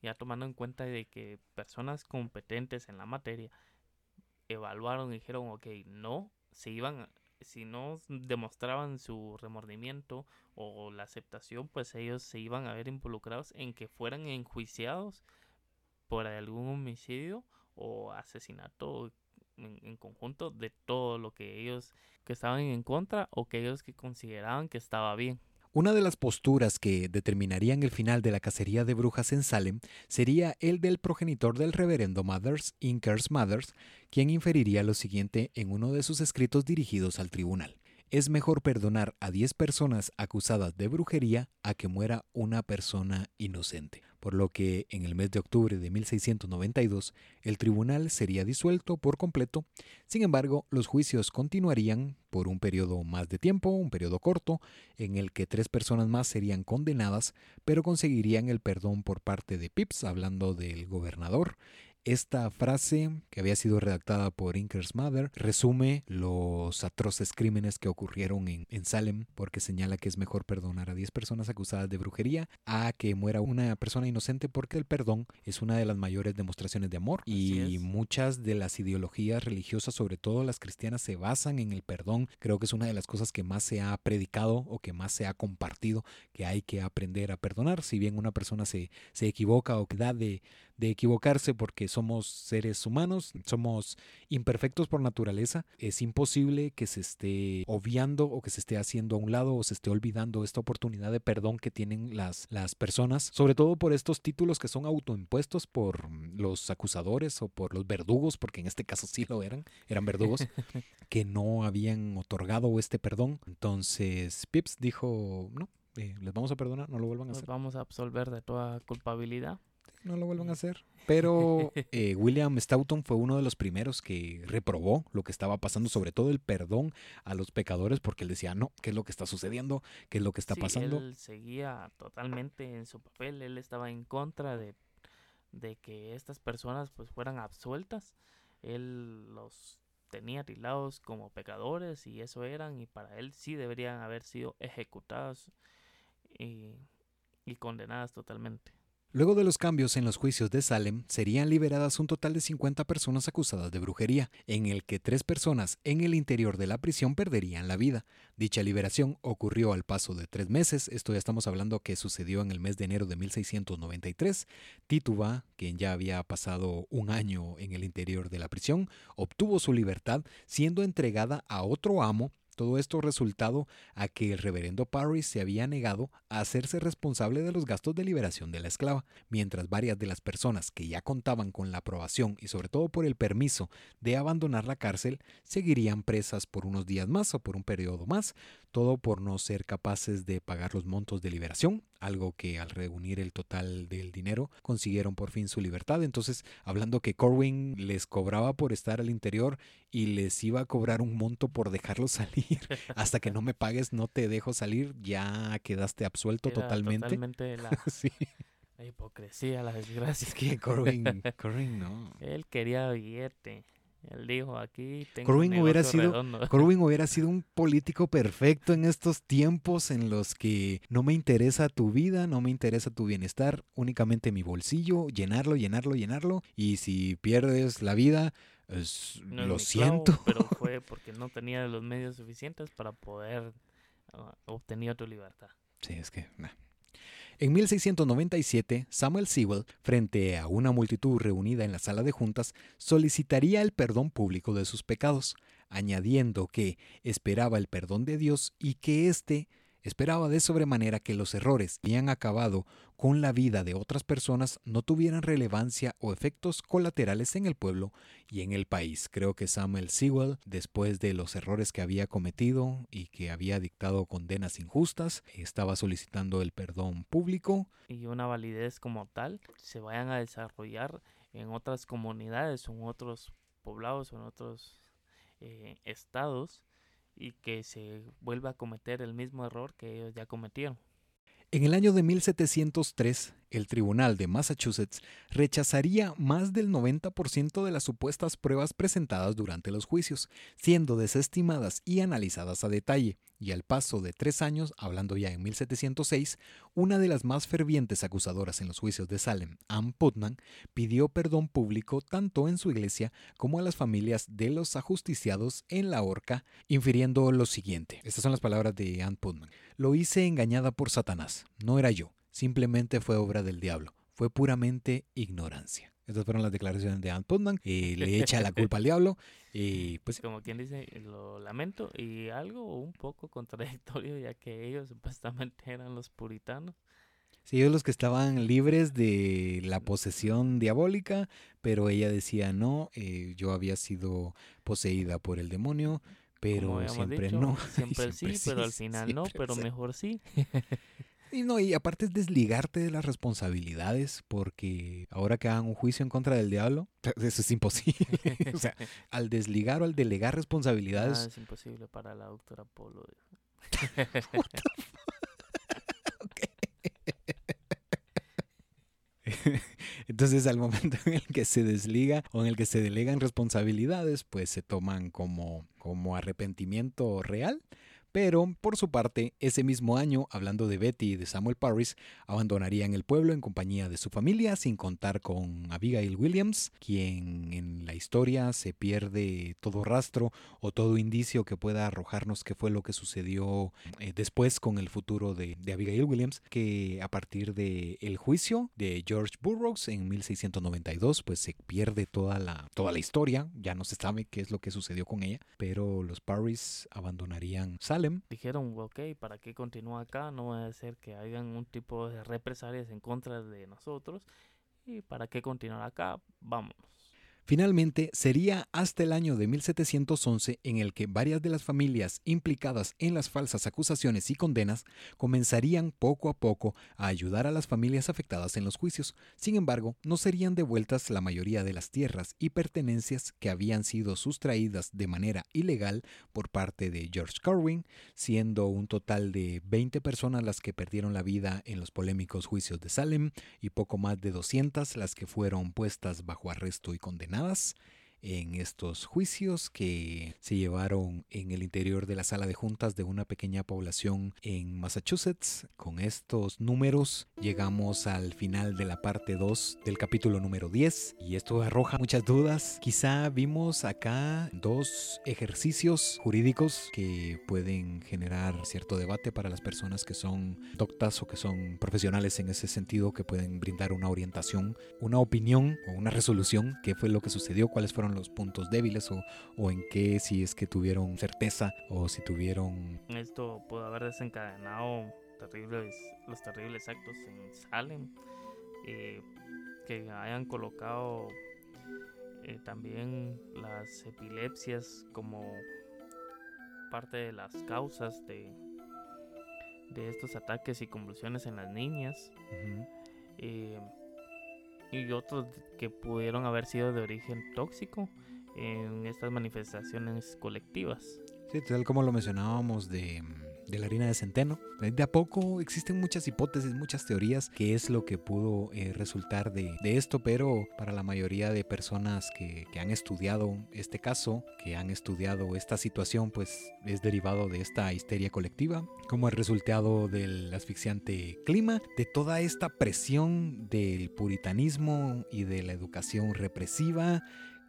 ya tomando en cuenta de que personas competentes en la materia evaluaron y dijeron, ok, no, se iban, si no demostraban su remordimiento o la aceptación, pues ellos se iban a ver involucrados en que fueran enjuiciados por algún homicidio o asesinato en, conjunto de todo lo que ellos que estaban en contra o que ellos que consideraban que estaba bien. Una de las posturas que determinarían el final de la cacería de brujas en Salem sería el del progenitor del reverendo Mothers, Inkers Mothers, quien inferiría lo siguiente en uno de sus escritos dirigidos al tribunal. Es mejor perdonar a 10 personas acusadas de brujería a que muera una persona inocente por lo que en el mes de octubre de 1692 el tribunal sería disuelto por completo. Sin embargo, los juicios continuarían por un periodo más de tiempo, un periodo corto, en el que tres personas más serían condenadas, pero conseguirían el perdón por parte de Pips, hablando del gobernador, esta frase, que había sido redactada por Inker's Mother, resume los atroces crímenes que ocurrieron en, Salem, porque señala que es mejor perdonar a 10 personas acusadas de brujería a que muera una persona inocente, porque el perdón es una de las mayores demostraciones de amor. Y muchas de las ideologías religiosas, sobre todo las cristianas, se basan en el perdón. Creo que es una de las cosas que más se ha predicado o que más se ha compartido, que hay que aprender a perdonar. Si bien una persona se, se equivoca o que da de, de equivocarse porque somos seres humanos, somos imperfectos por naturaleza, es imposible que se esté obviando o que se esté haciendo a un lado o se esté olvidando esta oportunidad de perdón que tienen las, las personas, sobre todo por estos títulos que son autoimpuestos por los acusadores o por los verdugos, porque en este caso sí lo eran, eran verdugos, que no habían otorgado este perdón. Entonces Pips dijo, no, eh, les vamos a perdonar, no lo vuelvan a hacer. Vamos a absolver de toda culpabilidad no lo vuelvan a hacer. Pero eh, William Stoughton fue uno de los primeros que reprobó lo que estaba pasando, sobre todo el perdón a los pecadores, porque él decía, no, ¿qué es lo que está sucediendo? ¿Qué es lo que está pasando? Él seguía totalmente en su papel, él estaba en contra de, de que estas personas pues fueran absueltas. Él los tenía tilados como pecadores y eso eran, y para él sí deberían haber sido ejecutados y, y condenadas totalmente. Luego de los cambios en los juicios de Salem, serían liberadas un total de 50 personas acusadas de brujería, en el que tres personas en el interior de la prisión perderían la vida. Dicha liberación ocurrió al paso de tres meses, esto ya estamos hablando que sucedió en el mes de enero de 1693. Tituba, quien ya había pasado un año en el interior de la prisión, obtuvo su libertad siendo entregada a otro amo todo esto resultado a que el reverendo Parry se había negado a hacerse responsable de los gastos de liberación de la esclava, mientras varias de las personas que ya contaban con la aprobación y sobre todo por el permiso de abandonar la cárcel seguirían presas por unos días más o por un periodo más, todo por no ser capaces de pagar los montos de liberación, algo que al reunir el total del dinero consiguieron por fin su libertad. Entonces, hablando que Corwin les cobraba por estar al interior y les iba a cobrar un monto por dejarlos salir, hasta que no me pagues no te dejo salir, ya quedaste absuelto totalmente. Totalmente la, la, hipocresía, la desgracia. Es que Corwin, Corwin no. Él quería billete. Él dijo, aquí tengo Corwin hubiera sido Corwin hubiera sido un político perfecto en estos tiempos en los que no me interesa tu vida, no me interesa tu bienestar, únicamente mi bolsillo, llenarlo, llenarlo, llenarlo y si pierdes la vida lo siento. pero fue porque no tenía los medios suficientes para poder ah, obtener tu libertad. Sí, es que en 1697, Samuel Sewell, frente a una multitud reunida en la sala de juntas, solicitaría el perdón público de sus pecados, añadiendo que esperaba el perdón de Dios y que éste Esperaba de sobremanera que los errores que habían acabado con la vida de otras personas no tuvieran relevancia o efectos colaterales en el pueblo y en el país. Creo que Samuel Sewell, después de los errores que había cometido y que había dictado condenas injustas, estaba solicitando el perdón público. Y una validez como tal se vayan a desarrollar en otras comunidades en otros poblados en otros eh, estados y que se vuelva a cometer el mismo error que ellos ya cometieron. En el año de 1703, el Tribunal de Massachusetts rechazaría más del 90% de las supuestas pruebas presentadas durante los juicios, siendo desestimadas y analizadas a detalle, y al paso de tres años, hablando ya en 1706, una de las más fervientes acusadoras en los juicios de Salem, Ann Putnam, pidió perdón público tanto en su iglesia como a las familias de los ajusticiados en la horca, infiriendo lo siguiente. Estas son las palabras de Ann Putnam. Lo hice engañada por Satanás, no era yo simplemente fue obra del diablo, fue puramente ignorancia. Estas fueron las declaraciones de Ann Putnam. y le echa la culpa al diablo. Y pues. Como quien dice, lo lamento. Y algo un poco contradictorio, ya que ellos supuestamente eran los puritanos. Sí, ellos los que estaban libres de la posesión diabólica, pero ella decía no, eh, yo había sido poseída por el demonio, pero siempre no. Siempre, sí, pero al final no, pero mejor sí. Y no, y aparte es desligarte de las responsabilidades, porque ahora que hagan un juicio en contra del diablo, eso es imposible. o sea, al desligar o al delegar responsabilidades. es imposible para la doctora Polo. Entonces al momento en el que se desliga o en el que se delegan responsabilidades, pues se toman como, como arrepentimiento real pero, por su parte, ese mismo año, hablando de Betty y de Samuel Parris, abandonarían el pueblo en compañía de su familia, sin contar con Abigail Williams, quien en la historia se pierde todo rastro o todo indicio que pueda arrojarnos qué fue lo que sucedió eh, después con el futuro de, Abigail Williams, que a partir del el juicio de George Burroughs en 1692, pues se pierde toda la, toda la historia, ya no se sabe qué es lo que sucedió con ella, pero los Parris abandonarían Salem Dijeron, ok, ¿para qué continúa acá? No va a ser que hagan un tipo de represalias en contra de nosotros. ¿Y para qué continuar acá? Vámonos. Finalmente, sería hasta el año de 1711 en el que varias de las familias implicadas en las falsas acusaciones y condenas comenzarían poco a poco a ayudar a las familias afectadas en los juicios. Sin embargo, no serían devueltas la mayoría de las tierras y pertenencias que habían sido sustraídas de manera ilegal por parte de George Corwin, siendo un total de 20 personas las que perdieron la vida en los polémicos juicios de Salem y poco más de 200 las que fueron puestas bajo arresto y condenadas Alice. En estos juicios que se llevaron en el interior de la sala de juntas de una pequeña población en Massachusetts. Con estos números llegamos al final de la parte 2 del capítulo número 10 y esto arroja muchas dudas. Quizá vimos acá dos ejercicios jurídicos que pueden generar cierto debate para las personas que son doctas o que son profesionales en ese sentido que pueden brindar una orientación, una opinión o una resolución que fue lo que sucedió, cuáles fueron los puntos débiles o, o en qué si es que tuvieron certeza o si tuvieron... Esto pudo haber desencadenado terribles, los terribles actos en Salem, eh, que hayan colocado eh, también las epilepsias como parte de las causas de, de estos ataques y convulsiones en las niñas y otros que pudieron haber sido de origen tóxico en estas manifestaciones colectivas. Sí, tal como lo mencionábamos de de la harina de centeno. De a poco existen muchas hipótesis, muchas teorías, que es lo que pudo eh, resultar de, esto, pero para la mayoría de personas que, que, han estudiado este caso, que han estudiado esta situación, pues es derivado de esta histeria colectiva, como el resultado del asfixiante clima, de toda esta presión del puritanismo y de la educación represiva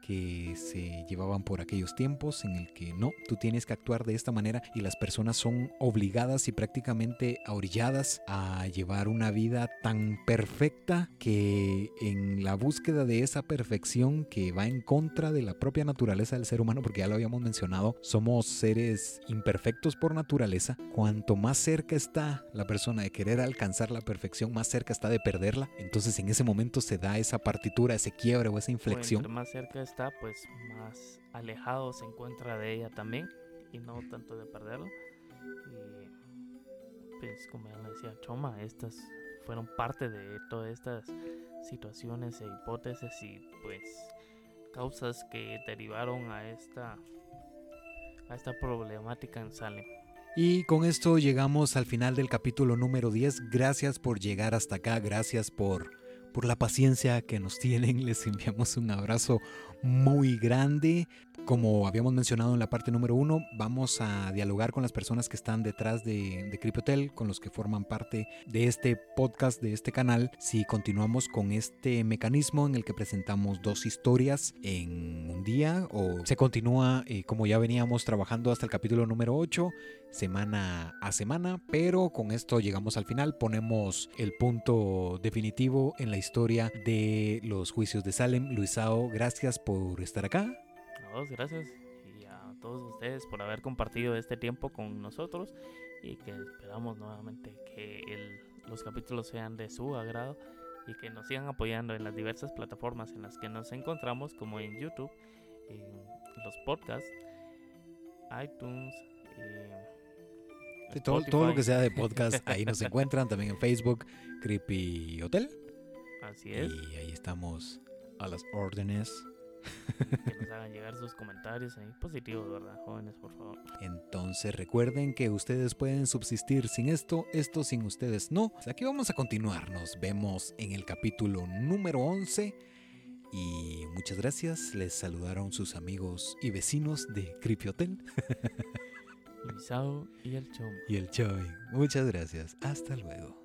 que se llevaban por aquellos tiempos en el que no, tú tienes que actuar de esta manera y las personas son obligadas y prácticamente orilladas a llevar una vida tan perfecta que en la búsqueda de esa perfección que va en contra de la propia naturaleza del ser humano, porque ya lo habíamos mencionado, somos seres imperfectos por naturaleza, cuanto más cerca está la persona de querer alcanzar la perfección, más cerca está de perderla, entonces en ese momento se da esa partitura, ese quiebre o esa inflexión. más cerca está, pues más alejado se encuentra de ella también y no tanto de perderla. Y pues como ya le decía Choma, estas fueron parte de todas estas situaciones e hipótesis y pues causas que derivaron a esta a esta problemática en Salem. Y con esto llegamos al final del capítulo número 10. Gracias por llegar hasta acá, gracias por, por la paciencia que nos tienen. Les enviamos un abrazo muy grande. Como habíamos mencionado en la parte número uno, vamos a dialogar con las personas que están detrás de, Hotel, con los que forman parte de este podcast, de este canal, si continuamos con este mecanismo en el que presentamos dos historias en un día o se continúa eh, como ya veníamos trabajando hasta el capítulo número 8, semana a semana, pero con esto llegamos al final, ponemos el punto definitivo en la historia de los juicios de Salem. Luisao, gracias por estar acá gracias. Y a todos ustedes por haber compartido este tiempo con nosotros. Y que esperamos nuevamente que los capítulos sean de su agrado y que nos sigan apoyando en las diversas plataformas en las que nos encontramos, como en YouTube, en los podcasts, iTunes. todo, todo, lo que sea de podcast, ahí nos encuentran. También en Facebook, Creepy Hotel. Así es. Y ahí estamos a las órdenes que nos hagan llegar sus comentarios ahí positivos, ¿verdad, jóvenes, por favor? Entonces recuerden que ustedes pueden subsistir sin esto, esto sin ustedes no. Aquí vamos a continuar, nos vemos en el capítulo número 11 y muchas gracias, les saludaron sus amigos y vecinos de Creepy Hotel. y el Choy. Y el Choy. Muchas gracias, hasta luego.